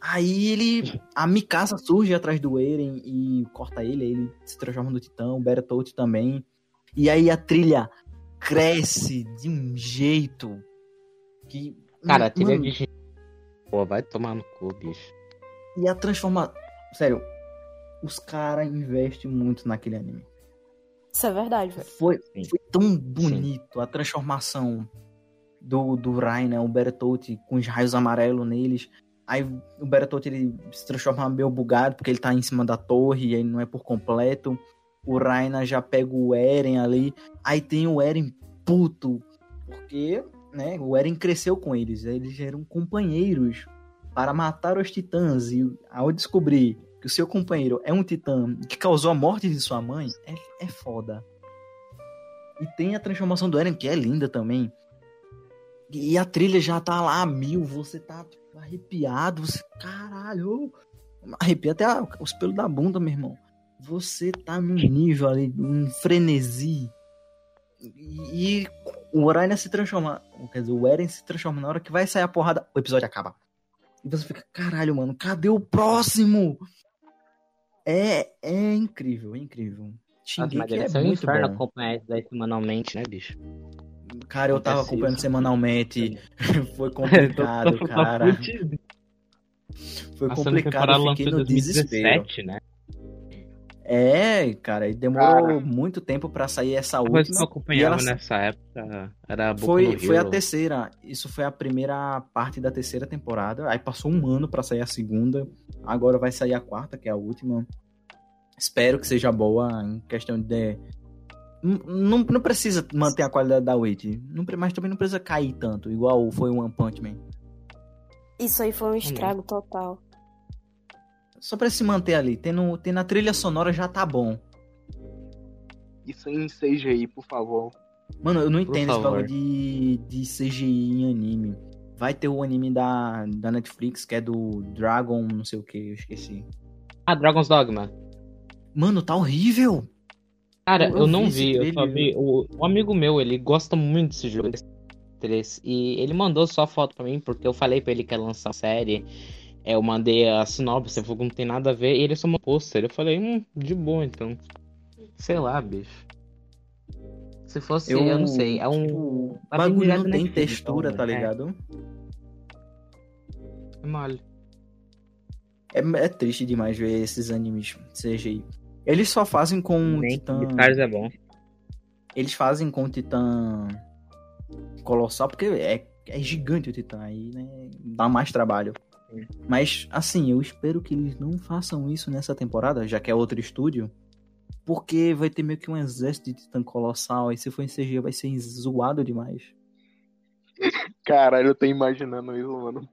Aí ele. A Mikasa surge atrás do Eren e corta ele, aí ele se transforma no Titã, o Bertolt também. E aí a trilha cresce de um jeito que. Cara, a trilha mano, de. Pô, vai tomar no cu, bicho. E a transforma. Sério, os caras investem muito naquele anime. Isso é verdade, velho. Foi, foi tão bonito Sim. a transformação do, do Rainer, né, o Bertolt com os raios amarelos neles. Aí o Bertolt ele se transforma meio bugado porque ele tá em cima da torre e aí não é por completo. O Rainer já pega o Eren ali. Aí tem o Eren puto. Porque, né, o Eren cresceu com eles. Eles eram companheiros para matar os titãs. E ao descobrir que o seu companheiro é um titã que causou a morte de sua mãe, é, é foda. E tem a transformação do Eren, que é linda também. E a trilha já tá lá a mil, você tá arrepiado, você. Caralho! Arrepia até os pelos da bunda, meu irmão. Você tá num nível ali, um frenesi. E, e o Eren se transforma. Quer dizer, o Eren se transforma na hora que vai sair a porrada, o episódio acaba. E você fica, caralho, mano, cadê o próximo? É, é incrível, é incrível. Shingeki Nossa, mas é muito bom. acompanhar isso daí semanalmente, né, bicho? Cara, eu tava acompanhando isso. semanalmente. Foi complicado, cara. Foi complicado, eu fiquei no 2017, desespero. né? É, cara, e demorou cara, muito tempo para sair essa última. Mas eu acompanhava ela... nessa época era Boku foi, foi a terceira. Isso foi a primeira parte da terceira temporada. Aí passou um ano para sair a segunda. Agora vai sair a quarta, que é a última. Espero que seja boa em questão de. Não, não precisa manter a qualidade da Wait, mas também não precisa cair tanto, igual foi o One Punch Man. Isso aí foi um estrago total. Só pra se manter ali. Tendo, tendo a trilha sonora já tá bom. Isso em CGI, por favor. Mano, eu não entendo esse bagulho de, de CGI em anime. Vai ter o anime da, da Netflix, que é do Dragon, não sei o que, eu esqueci. Ah, Dragon's Dogma. Mano, tá horrível. Cara, eu, eu não vi, vi eu só vi. O, um amigo meu, ele gosta muito desse jogo. 3, e ele mandou só foto pra mim, porque eu falei pra ele que ia lançar a série. É, eu mandei a sinopse, falou que não tem nada a ver, e ele só uma pôster. Eu falei, hum, de boa então. Sei lá, bicho. Se fosse, eu, eu não sei, é um. Tipo, bagulho não tem textura, então, tá é. ligado? É mole. É, é, triste demais ver esses animes CGI. Eles só fazem com Nem Titã. Guitars é bom. Eles fazem com o Titã Colossal, porque é, é gigante o Titã aí, né? Dá mais trabalho. Mas, assim, eu espero que eles não façam isso nessa temporada, já que é outro estúdio. Porque vai ter meio que um exército de titã colossal. E se for em CG vai ser zoado demais. Caralho, eu tô imaginando isso, mano.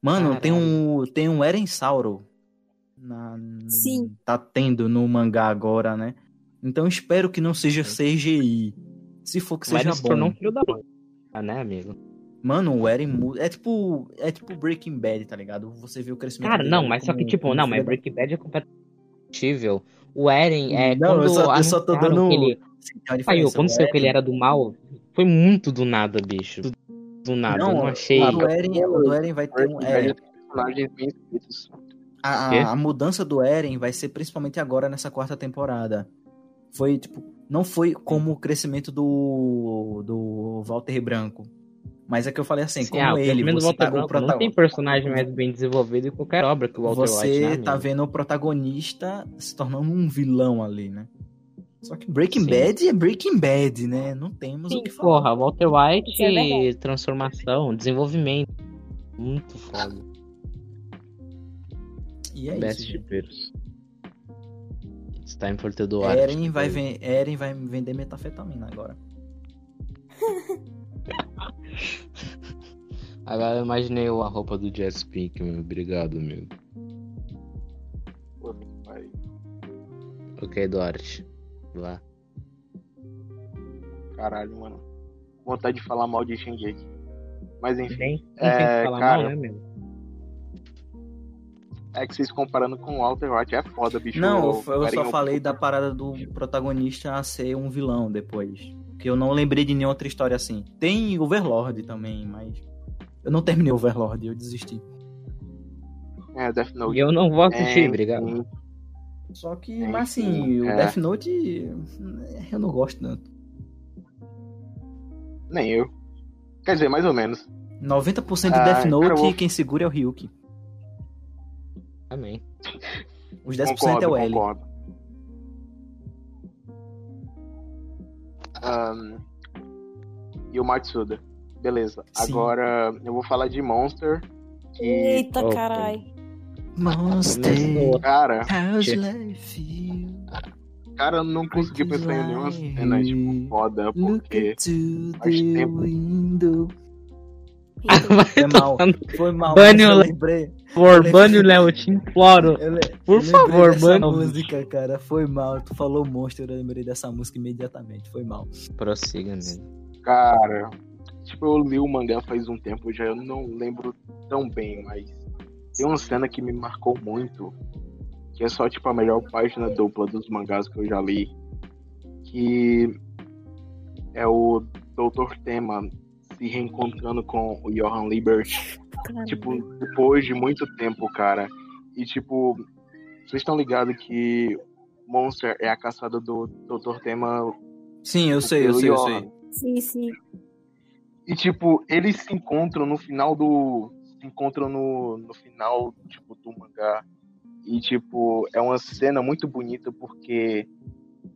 Mano, Caralho. tem um, tem um Eren Sauro. Na, Sim. Tá tendo no mangá agora, né? Então espero que não seja CGI. Se for que seja Mas bom. Não filho da mãe. Ah, né, amigo? Mano, o Eren muda. É tipo. É tipo Breaking Bad, tá ligado? Você vê o crescimento. Cara, não, mas só que, tipo, não, mas Breaking Bad é completamente O Eren é. Não, quando eu só, eu só tô dando. Que ele... Saiu, quando saiu que ele era do mal, foi muito do nada, bicho. Do, do nada, não, eu não achei. O Eren, o Eren vai ter um. É, a, a, a mudança do Eren vai ser principalmente agora nessa quarta temporada. Foi, tipo, não foi como o crescimento do, do Walter Branco mas é que eu falei assim, Sim, como ah, ele, você tá o protagonista... Não tem personagem mais bem desenvolvido em qualquer obra que o Walter você White, né, tá vendo o protagonista se tornando um vilão ali, né? Só que Breaking Sim. Bad é Breaking Bad, né? Não temos Sim, o que falar. Porra, Walter White, é transformação, desenvolvimento. Muito foda. E é Best isso. Best It's time for the do Eren vai, Eren vai vender metafetamina agora. Agora eu imaginei a roupa do Jess Pink, meu. Obrigado, amigo. Pô, pai. Ok, Duarte. Lá. Caralho, mano. Vontade de falar mal de Shingeki. Mas enfim. Nem, É, tem que falar cara, mal, né, meu? É que vocês comparando com o Walter White é foda, bicho. Não, eu, eu só um- falei da parada do protagonista a ser um vilão depois. Que eu não lembrei de nenhuma outra história assim. Tem Overlord também, mas. Eu não terminei Overlord, eu desisti. É, Death Note. E eu não vou assistir, É, obrigado. sim. Só que, Enfim, mas assim, o é. Death Note. Eu não gosto tanto. Nem eu. Quer dizer, mais ou menos. 90% de Ah, Death cara, Note, eu vou- quem segura é o Ryuki. Amém. Os 10% concordo, é o L. concordo. Ahn, e o Matsuda. Beleza. Sim. Agora eu vou falar de Monster. Que, Eita, carai. Monster, cara, how's life cara, eu não consegui pensar em nenhuma cena, tipo, foda, porque faz tempo. window. Então, Foi mal, foi mal. Bane eu o lembrei. Por favor, bane o Léo, eu te imploro. Eu Por favor, bane música, cara. Foi mal. Tu falou Monster, eu lembrei dessa música imediatamente. Foi mal. Prossiga, amigo. Cara, tipo, eu li o mangá faz um tempo já, eu não lembro tão bem, mas tem uma cena que me marcou muito, que é só, tipo, a melhor página dupla dos mangás que eu já li, que é o Dr. Tema se reencontrando com o Johan Liebert, caramba. tipo, depois de muito tempo, cara. E, tipo, vocês estão ligados que Monster é a caçada do Dr. Tema Sim, eu sei, eu sei, eu Johan. sei. Sim, sim. E tipo, eles se encontram no final do. Se encontram no, no final, tipo, do mangá. E tipo, é uma cena muito bonita porque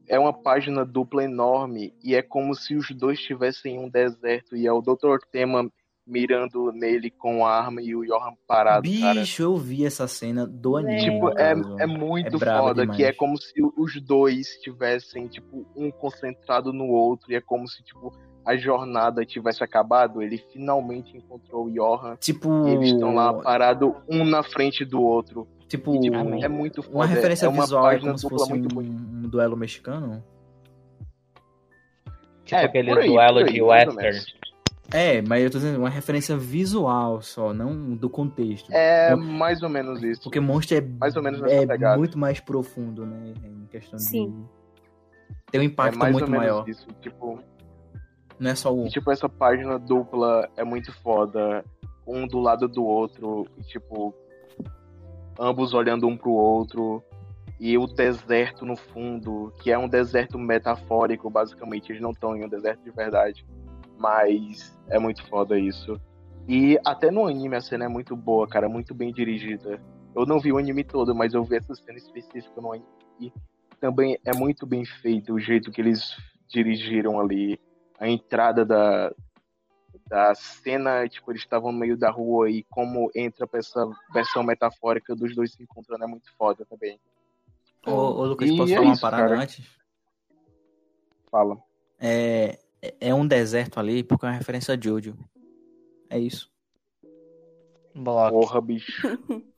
é uma página dupla enorme e é como se os dois estivessem em um deserto e é o Dr. Tema mirando nele com a arma e o Johan parado, cara. Bicho, eu vi essa cena do anime. Tipo, é, é muito É foda, demais. que é como se os dois estivessem, tipo, um concentrado no outro, e é como se, tipo, a jornada tivesse acabado, ele finalmente encontrou o Johan, Tipo. e eles estão lá parados, um na frente do outro. Tipo, é muito foda. uma referência é uma visual é como se fosse muito um, um duelo mexicano. Tipo É, aquele aí, duelo aí, de western. É, mas eu tô dizendo uma referência visual só, não do contexto. É mais ou menos isso. Porque Monster é, Mais ou menos é pegada. muito mais profundo, né? Em questão Sim. de. Tem um É impacto mais muito ou menos maior. isso. Tipo, Não é só o. E, tipo, essa página dupla é muito foda. Um do lado do outro. Tipo, ambos olhando um pro outro. E o deserto no fundo, que é um deserto metafórico, basicamente. Eles não estão em um deserto de verdade. Mas é muito foda isso. E até no anime a cena é muito boa, cara. Muito bem dirigida. Eu não vi o anime todo, mas eu vi essa cena específica no anime. E também é muito bem feito o jeito que eles dirigiram ali a entrada da, da cena, tipo, eles estavam no meio da rua e como entra pra essa versão metafórica dos dois se encontrando é muito foda também. Ô, ô, Lucas, E posso é falar uma isso, parada cara. antes? Fala. É, é um deserto ali porque é uma referência a Jojo. É isso. Bloco. Porra, bicho.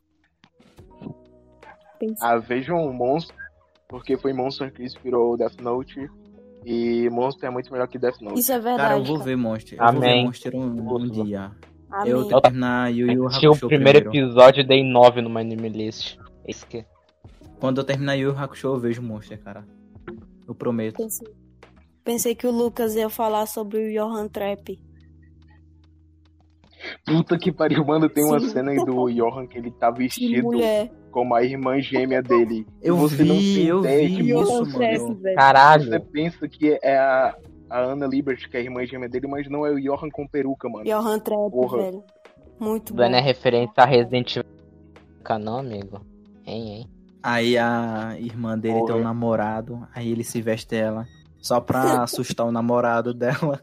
Ah, vejam o Monster, porque foi Monster que inspirou o Death Note. E Monster é muito melhor que Death Note. Isso é verdade. Cara, eu vou cara. ver Monster. Eu vou ver Amém. Monster um, um dia. Amém. Eu terminar Yu Yu Assisti o Hakusho primeiro primeiro. episódio e dei 9 no anime list. Esse que Quando eu terminar Yu Yu Hakusho, eu vejo Monster, cara. Eu prometo. Pensei, pensei que o Lucas ia falar sobre o Johan Trap. Puta que pariu, mano. Tem uma Sim. cena aí do Johan que ele tá vestido mulher. Como a irmã gêmea dele. Eu E você não vi, eu vi isso, mano. velho. Caralho. Você pensa que é a, a Ana Libert, que é a irmã gêmea dele, mas não é o Johan com peruca, mano. Johan Trap, Porra. velho. Muito bom. Dando é referência a Resident Evil. Não, amigo. Hein, hein? Aí a irmã dele tem um Porra. namorado, aí ele se veste ela só pra assustar o namorado dela.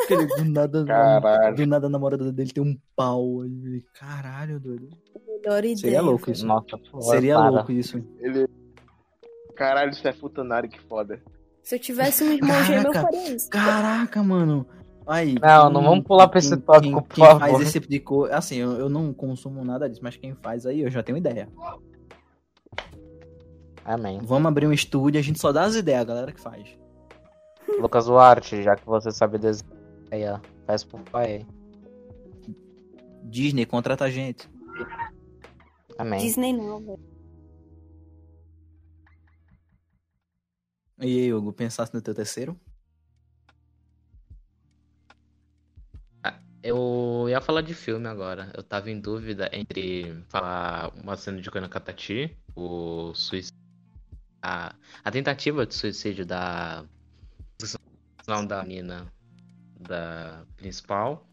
Porque ele, do nada, Caralho. do nada a namorada dele tem um pau. Aí ele, Caralho, doido. Melhor ideia. Seria louco isso. Nossa, Seria para. louco isso. Ele. Caralho, isso é futanari, que foda. Se eu tivesse um irmão gêmeo, eu faria isso. Caraca, mano. Aí, não, quem, não vamos pular pra esse tópico, quem, por quem favor. faz esse tipo de coisa. Assim, eu, eu não consumo nada disso, mas quem faz aí, eu já tenho ideia. Amém. Vamos abrir um estúdio, a gente só dá as ideias, a galera que faz. Lucas Duarte, já que você sabe desenhar, faz por pai aí. Disney, contrata a gente. Amém. Disney não, velho. E aí, Hugo, pensasse no teu terceiro? Ah, eu ia falar de filme agora. Eu tava em dúvida entre falar uma cena de Katati, o suicídio. A, a tentativa de suicídio da. Não, da Nina da principal.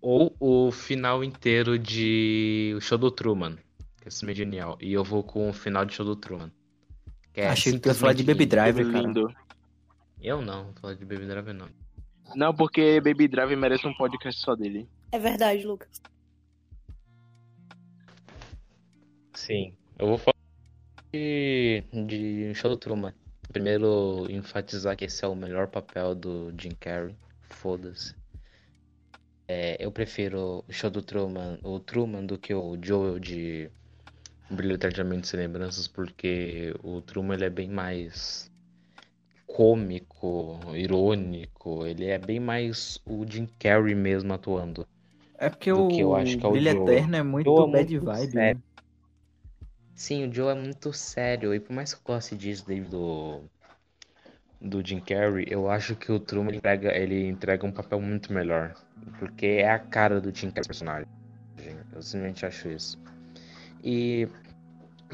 Ou o final inteiro de O Show do Truman. É genial. E eu vou com o final de Show do Truman. Que é Achei que tu ia falar de Baby Driver, cara. Lindo. Eu não, vou falar de Baby Driver não. Não, porque Baby Driver merece um podcast só dele. É verdade, Lucas. Sim, eu vou falar de, de Show do Truman. Primeiro, enfatizar que esse é o melhor papel do Jim Carrey. Foda-se. É, eu prefiro o show do Truman, o Truman, do que o Joel de Brilho Eternamente Sem Lembranças, porque o Truman ele é bem mais cômico, irônico, ele é bem mais o Jim Carrey mesmo atuando. É porque o que eu acho que é o Brilho Joel. Eterno é muito Joel bad é muito vibe. Né? Sim, o Joe é muito sério, e por mais que eu goste disso do, do Jim Carrey, eu acho que o Truman entrega, ele entrega um papel muito melhor. Porque é a cara do Jim Carrey personagem. Eu simplesmente acho isso. E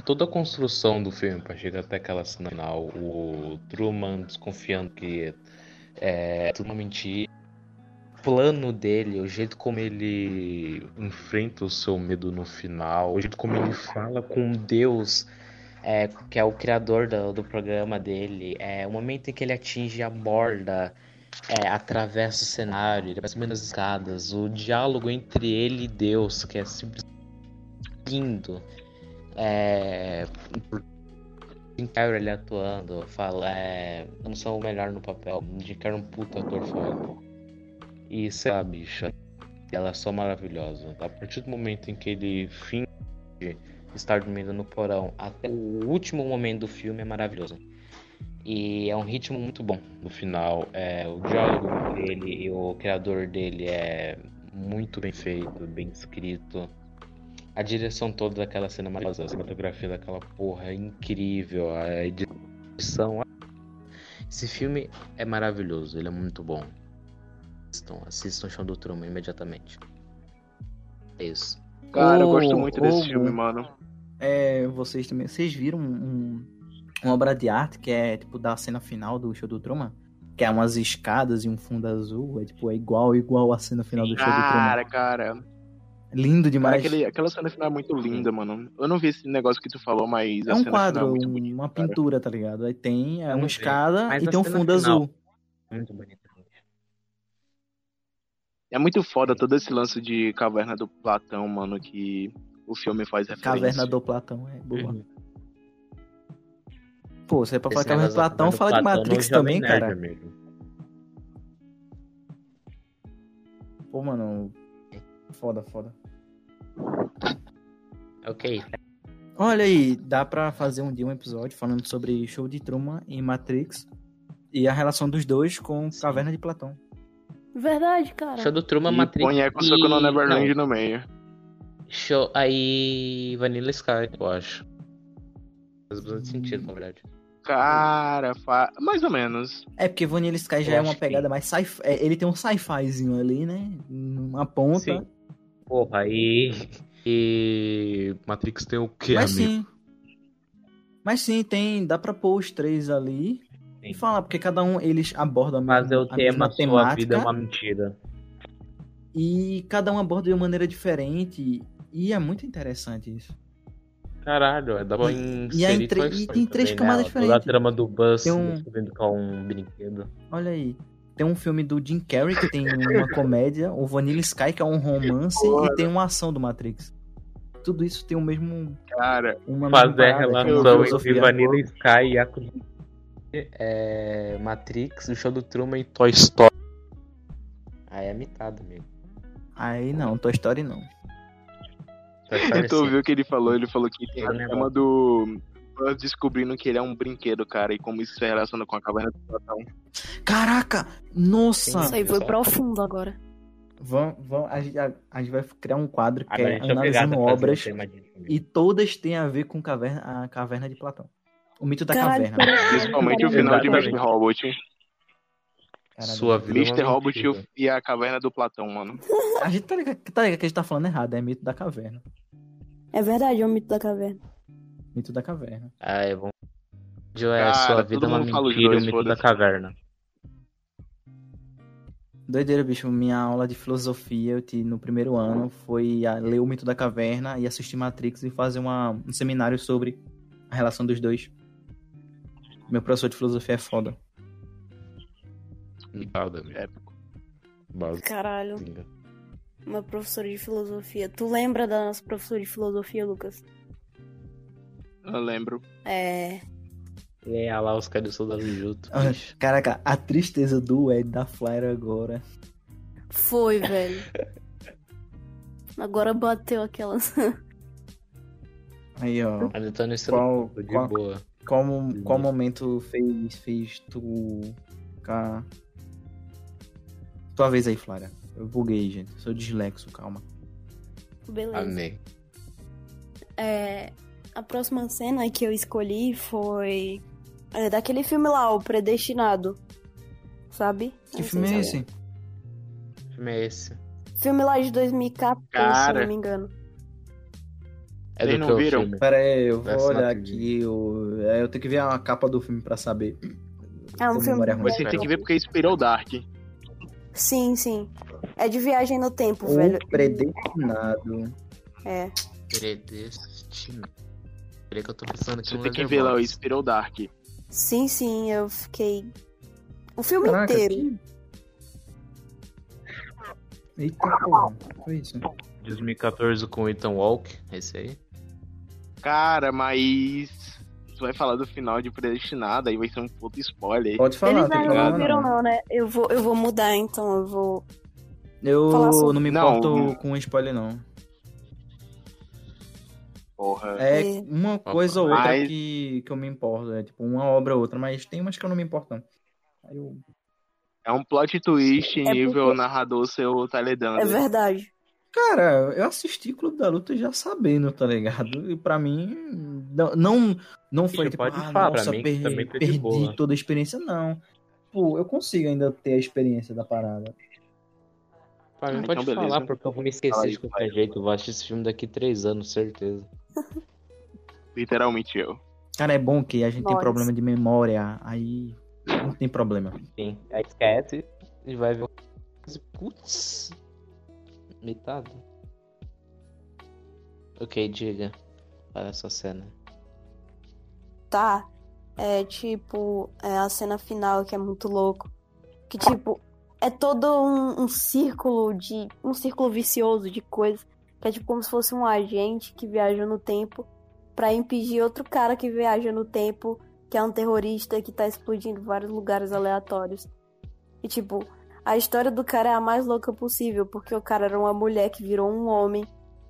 toda a construção do filme para chegar até aquela cena final, o Truman desconfiando que é tudo uma mentira, o plano dele, o jeito como ele enfrenta o seu medo no final, o jeito como ele fala com Deus é, que é o criador do, do programa dele, é o momento em que ele atinge a borda, é, atravessa o cenário, ele vai subindo as escadas, o diálogo entre ele e Deus, que é simplesmente lindo. É, Jim Carrey ele atuando, fala, é, eu não sou o melhor no papel, Jim Carrey é um puta ator foda. E sei lá, bicha, ela é só maravilhosa. A partir do momento em que ele finge estar dormindo no porão até o último momento do filme é maravilhoso. E é um ritmo muito bom no final. É, o diálogo dele e o criador dele é muito bem feito, bem escrito. A direção toda daquela cena maravilhosa, a cinematografia daquela porra é incrível, a edição. Esse filme é maravilhoso, ele é muito bom. Assistam, assistam o Chão do Truman imediatamente. É isso. Cara, eu gosto muito desse filme, mano é, vocês também. Vocês viram um, uma obra de arte que é tipo da cena final do show do Truman? Que é umas escadas e um fundo azul. É tipo, é igual, igual a cena final do show cara, do Truman. Cara, cara. Lindo demais. Cara, aquele, aquela cena final é muito linda, mano. Eu não vi esse negócio que tu falou, mas. É um quadro, é bonito, uma cara. pintura, tá ligado? Aí tem é uma escada e tem um fundo final. azul. Muito bonito. É muito foda todo esse lance de caverna do Platão, mano, que o filme faz referência. Caverna do Platão é boa. Uhum. Pô, você é pra falar Caverna do Platão, fala de Matrix também, cara. Mesmo. Pô, mano. Foda, foda. Ok. Olha aí, dá pra fazer um dia um episódio falando sobre Show de Truman e Matrix e a relação dos dois com Sim. Caverna de Platão. Verdade, cara. Show do Truman, e Matrix. Põe Echo e... no Neverland no meio. Show. Aí. Vanilla Sky, eu acho. Faz bastante sentido, na verdade. Cara, fa... mais ou menos. É porque Vanilla Sky já eu é uma pegada que... mais sci-fi. É, ele tem um sci-fizinho ali, né? Uma ponta. Sim. Porra, aí. E. Matrix tem o quê, Mas amigo? sim. Mas sim, tem. Dá pra pôr os três ali. Sim. E falar, porque cada um eles abordam a mesma, Fazer o tema, a sua vida é uma mentira. E cada um aborda de uma maneira diferente. E é muito interessante isso. Caralho, é, dá pra e, e, entre, e tem três também, camadas né? diferentes. Toda a trama do Buzz um... com um brinquedo. Olha aí. Tem um filme do Jim Carrey que tem uma comédia, o Vanilla Sky que é um romance Porra. e tem uma ação do Matrix. Tudo isso tem o mesmo. Cara, uma fazer a relação entre Vanilla Sky e a é, Matrix, o show do Truman e Toy Story. Aí é mitado, amigo. Aí não, Toy Story não. Toy Story tu ouviu o que ele falou? Ele falou que tem a tema do descobrindo que ele é um brinquedo, cara, e como isso se relaciona com a caverna do Platão. Caraca! Nossa! Isso aí foi profundo agora. Vamos, vamos, a, gente, a, a gente vai criar um quadro que é analisando obras e todas têm a ver com caverna, a caverna de Platão. O mito da Caralho, caverna. Principalmente o final de Mr. Robot. Caralho, Sua vida Mr. É Robot e a caverna do Platão, mano. A gente tá ligado, tá ligado que a gente tá falando errado, é mito da caverna. É verdade, é o mito da caverna. Mito da caverna. Ah, é bom. É, sua vida é uma mentira, o mito da caverna. Doideira, bicho. Minha aula de filosofia eu te, no primeiro ano foi ler o mito da caverna e assistir Matrix e fazer uma, um seminário sobre a relação dos dois. Meu professor de filosofia é foda. Nada, épico. Caralho. Uma professora de filosofia. Tu lembra da nossa professora de filosofia, Lucas? Eu lembro. É. É, lá os caras do junto. Caraca, a tristeza do Ed da Flyer agora. Foi, velho. agora bateu aquelas. Aí, ó. A tá qual, de qual, boa. Qual, qual momento fez, fez tu ficar. Tua vez aí, Flávia. Eu buguei, gente. Sou dislexo, calma. Beleza. Amém. É, a próxima cena que eu escolhi foi é, daquele filme lá, O Predestinado. Sabe? Que não filme é esse? Que filme é esse? Filme lá de 2014, Cara. se não me engano. É do não viram? Filme? Pera aí, eu vou olhar aqui. Eu... É, eu tenho que ver a capa do filme pra saber. É um filme. Você tem que ver porque inspirou Dark. Sim, sim. É de viagem no tempo, o velho. Predestinado. É. Predestinado. Peraí que eu tô pensando que Você tem que ver lá, o inspirou Dark. Sim, sim, eu fiquei. O filme Caraca, inteiro. Que... Eita porra, foi isso. 2014 com Ethan Walk, esse aí. Cara, mas. Você vai falar do final de Predestinado, aí vai ser um puto spoiler. Pode falar, Eles ainda não viram, não, né? Eu vou, eu vou mudar, então, eu vou. Eu não me importo não. com spoiler, não. Porra. É uma coisa ou outra mas... que, que eu me importo. É tipo uma obra ou outra, mas tem umas que eu não me importo. Eu... É um plot twist é nível porque... narrador seu Taledando. É verdade. Cara, eu assisti Clube da Luta já sabendo, tá ligado? E pra mim, não, não, não foi tipo, pode ah, falar, nossa, mim, per perdi toda a experiência, não. Pô, eu consigo ainda ter a experiência da parada. Pra mim, ah, pode então falar, porque eu vou me esquecer de qualquer jeito. Eu vou assistir esse filme daqui três anos, certeza. Literalmente eu. Cara, é bom que a gente Nossa. tem problema de memória, aí não tem problema. Sim, aí esquece e vai ver. Putz, metade. Ok, diga. Para essa cena. Tá. É tipo, é a cena final que é muito louco. Que tipo, é todo um, um círculo de. um círculo vicioso de coisas que é tipo como se fosse um agente que viaja no tempo para impedir outro cara que viaja no tempo, que é um terrorista que tá explodindo vários lugares aleatórios. E tipo, a história do cara é a mais louca possível, porque o cara era uma mulher que virou um homem,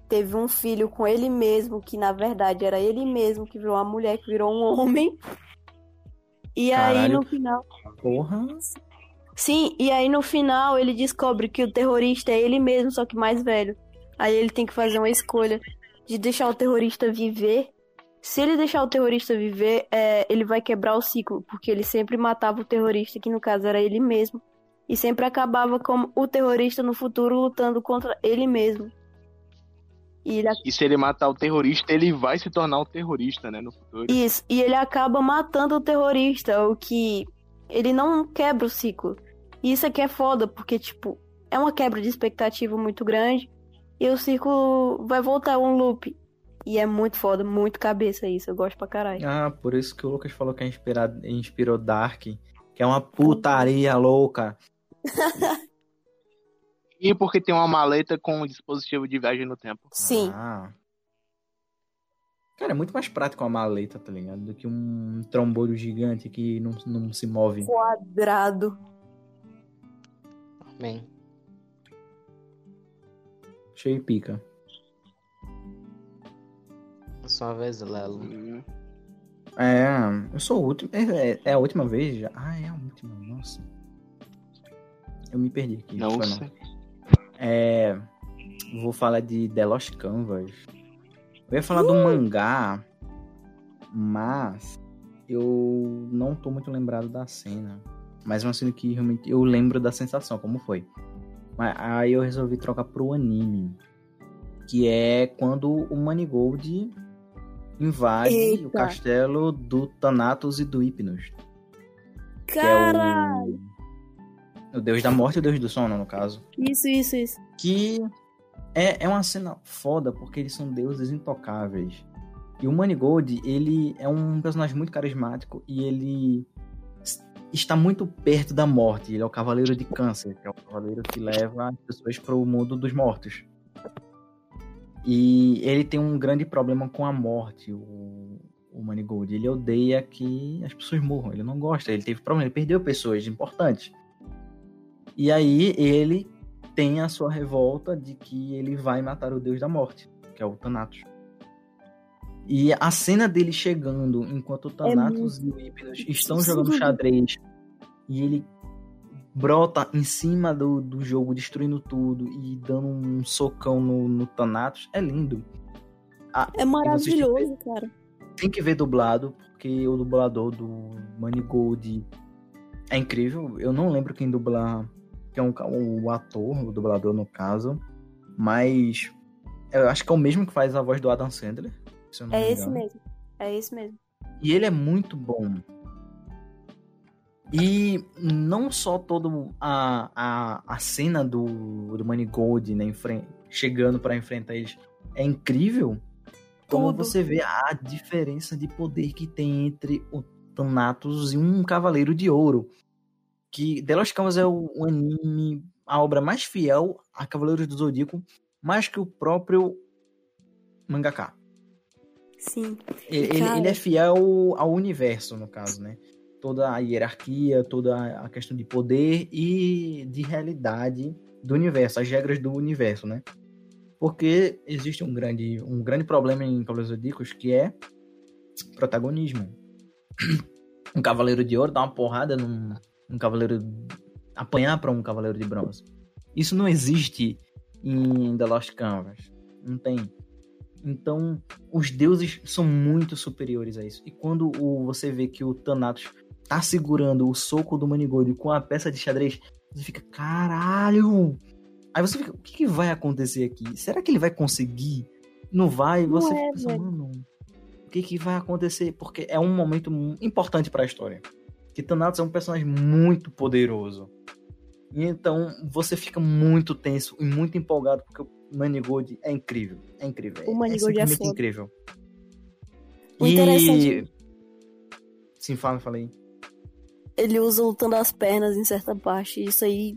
teve um filho com ele mesmo, que na verdade era ele mesmo que virou uma mulher que virou um homem. E Caralho. aí no final. Porra. Sim, e aí no final ele descobre que o terrorista é ele mesmo, só que mais velho. Aí ele tem que fazer uma escolha de deixar o terrorista viver. Se ele deixar o terrorista viver, é, ele vai quebrar o ciclo, porque ele sempre matava o terrorista, que no caso era ele mesmo. E sempre acabava como o terrorista no futuro lutando contra ele mesmo. E, ele... e, se ele matar o terrorista, ele vai se tornar o terrorista, né, no futuro. Isso, e ele acaba matando o terrorista, o que ele não quebra o ciclo. E isso aqui é foda, porque, tipo, é uma quebra de expectativa muito grande e o círculo vai voltar um loop. E é muito foda, muito cabeça isso. Eu gosto pra caralho. Ah, por isso que o Lucas falou que é inspirado, inspirou Dark. Que é uma putaria louca. e porque tem uma maleta com um dispositivo de viagem no tempo. Sim. Ah. Cara, é muito mais prático uma maleta, tá ligado? Do que um trombolho gigante que não, não se move. Quadrado. Amém. Achei pica. Só uma vez, Lelo. É, eu sou o último. É, é, é, a última vez já? Ah, é a última, nossa. Eu me perdi aqui. Não sei. Não. É. Vou falar de The Lost Canvas. Eu ia falar uh! do mangá, mas eu não tô muito lembrado da cena. Mas é uma cena que realmente eu lembro da sensação, como foi. Mas aí eu resolvi trocar pro anime. Que é quando o Manigold invade Eita. o castelo do Thanatos e do Hypnos. Caralho! É o... o... deus da morte e o deus do sono, no caso. Isso, isso, isso. Que é, é uma cena foda, porque eles são deuses intocáveis. E o Manigold, ele é um personagem muito carismático e ele está muito perto da morte. Ele é o cavaleiro de câncer, que é o cavaleiro que leva as pessoas para o mundo dos mortos. E ele tem um grande problema com a morte, o, o Manigold. Ele odeia que as pessoas morram, ele não gosta, ele teve problema, ele perdeu pessoas importantes. E aí ele tem a sua revolta de que ele vai matar o deus da morte, que é o Thanatos. E a cena dele chegando enquanto o é Thanatos é e o Hypnos estão jogando xadrez e ele brota em cima do, do jogo, destruindo tudo e dando um socão no, no Thanatos, é lindo. Ah, é maravilhoso, cara. Tem que ver dublado, porque o dublador do Gold é incrível. Eu não lembro quem dubla, que é um, o ator, o dublador no caso, mas eu acho que é o mesmo que faz a voz do Adam Sandler. É esse mesmo. É esse mesmo. E ele é muito bom. E não só toda a, a, a cena do, do Manigold né, chegando para enfrentar eles é incrível, como Tudo. você vê a diferença de poder que tem entre o Thanatos e um Cavaleiro de Ouro. Que The Lost Canvas é o, o anime, a obra mais fiel a Cavaleiros do Zodíaco, mais que o próprio mangaka. Sim. Ele, ele, é fiel ao universo, no caso, né? toda a hierarquia, toda a questão de poder e de realidade do universo, as regras do universo, né? Porque existe um grande, um grande problema em Cavaleiros Zodíacos que é protagonismo. Um cavaleiro de ouro dá uma porrada num, num cavaleiro. apanhar para um cavaleiro de bronze. Isso não existe em The Lost Canvas. Não tem. Então, os deuses são muito superiores a isso. E quando o, você vê que o Thanatos tá segurando o soco do Manigold com a peça de xadrez, você fica, caralho! Aí você fica, o que, que vai acontecer aqui? Será que ele vai conseguir? Não vai? Você Não fica é, mano, o que, que vai acontecer? Porque é um momento importante para a história. Que Thanatos é um personagem muito poderoso. E então você fica muito tenso e muito empolgado porque Manigold é incrível. É incrível. O Manigold é, é incrível. O e... interessante. Sim, fala, falei ele usa lutando as pernas em certa parte. Isso aí.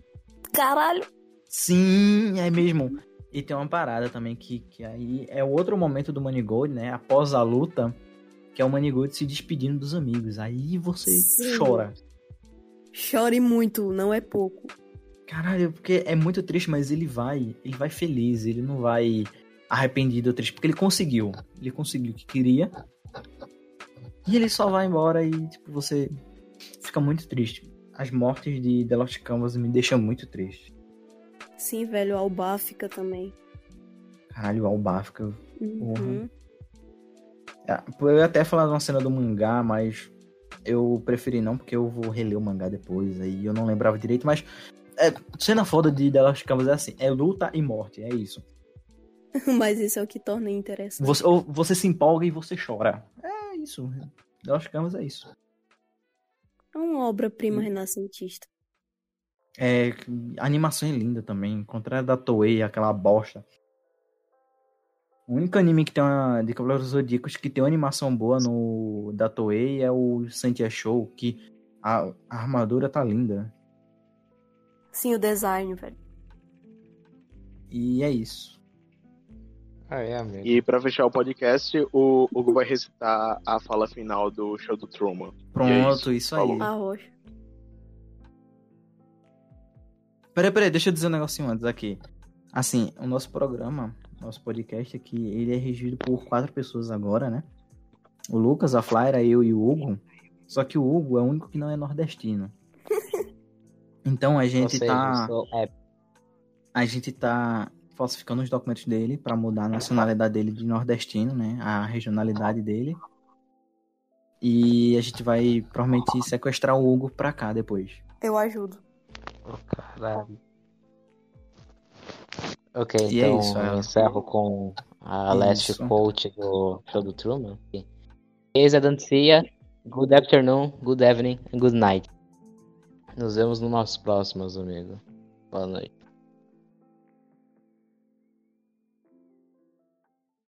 Caralho! Sim, é mesmo. E tem uma parada também que, que aí é outro momento do Manigold, né? Após a luta, que é o Manigold se despedindo dos amigos. Aí você Sim. chora. Chore muito, não é pouco. Caralho, porque é muito triste, mas ele vai, ele vai feliz, ele não vai arrependido ou triste, porque ele conseguiu. Ele conseguiu o que queria. E ele só vai embora e, tipo, você fica muito triste. As mortes de The Lost Canvas me deixam muito triste. Sim, velho, o Alba fica também. Caralho, o Alba fica. Uhum. É, eu ia até falar de uma cena do mangá, mas eu preferi não, porque eu vou reler o mangá depois, aí eu não lembrava direito, mas é, cena foda de The Lost Canvas é assim, é luta e morte, é isso. mas isso é o que torna interessante. Você, ou você se empolga e você chora. É isso. The Lost Canvas é isso. É uma obra-prima renascentista. É, a animação é linda também. Contrário da Toei, aquela bosta. O único anime que tem uma, de Cavaleiros Zodíacos que tem uma animação boa no da Toei é o Sentia Show, que a, a armadura tá linda. Sim, o design, velho. E é isso. Ah, é, amigo. E pra fechar o podcast, o Hugo vai recitar a fala final do show do Truman. Pronto, é isso, isso aí. Arroz. Peraí, peraí, deixa eu dizer um negocinho antes aqui. Assim, o nosso programa, nosso podcast aqui, ele é regido por quatro pessoas agora, né? O Lucas, a Flaira, eu e o Hugo. Só que o Hugo é o único que não é nordestino. Então a gente tá. É. A gente tá falsificando os documentos dele para mudar a nacionalidade dele de nordestino, né? A regionalidade dele. E a gente vai provavelmente sequestrar o Hugo pra cá depois. Eu ajudo. Oh, caralho. Ok, e é então é isso, eu encerro com a last quote do show do Truman. Eis a Dancia. Good afternoon, good evening and good night. Nos vemos no nosso próximo, amigos. Boa noite.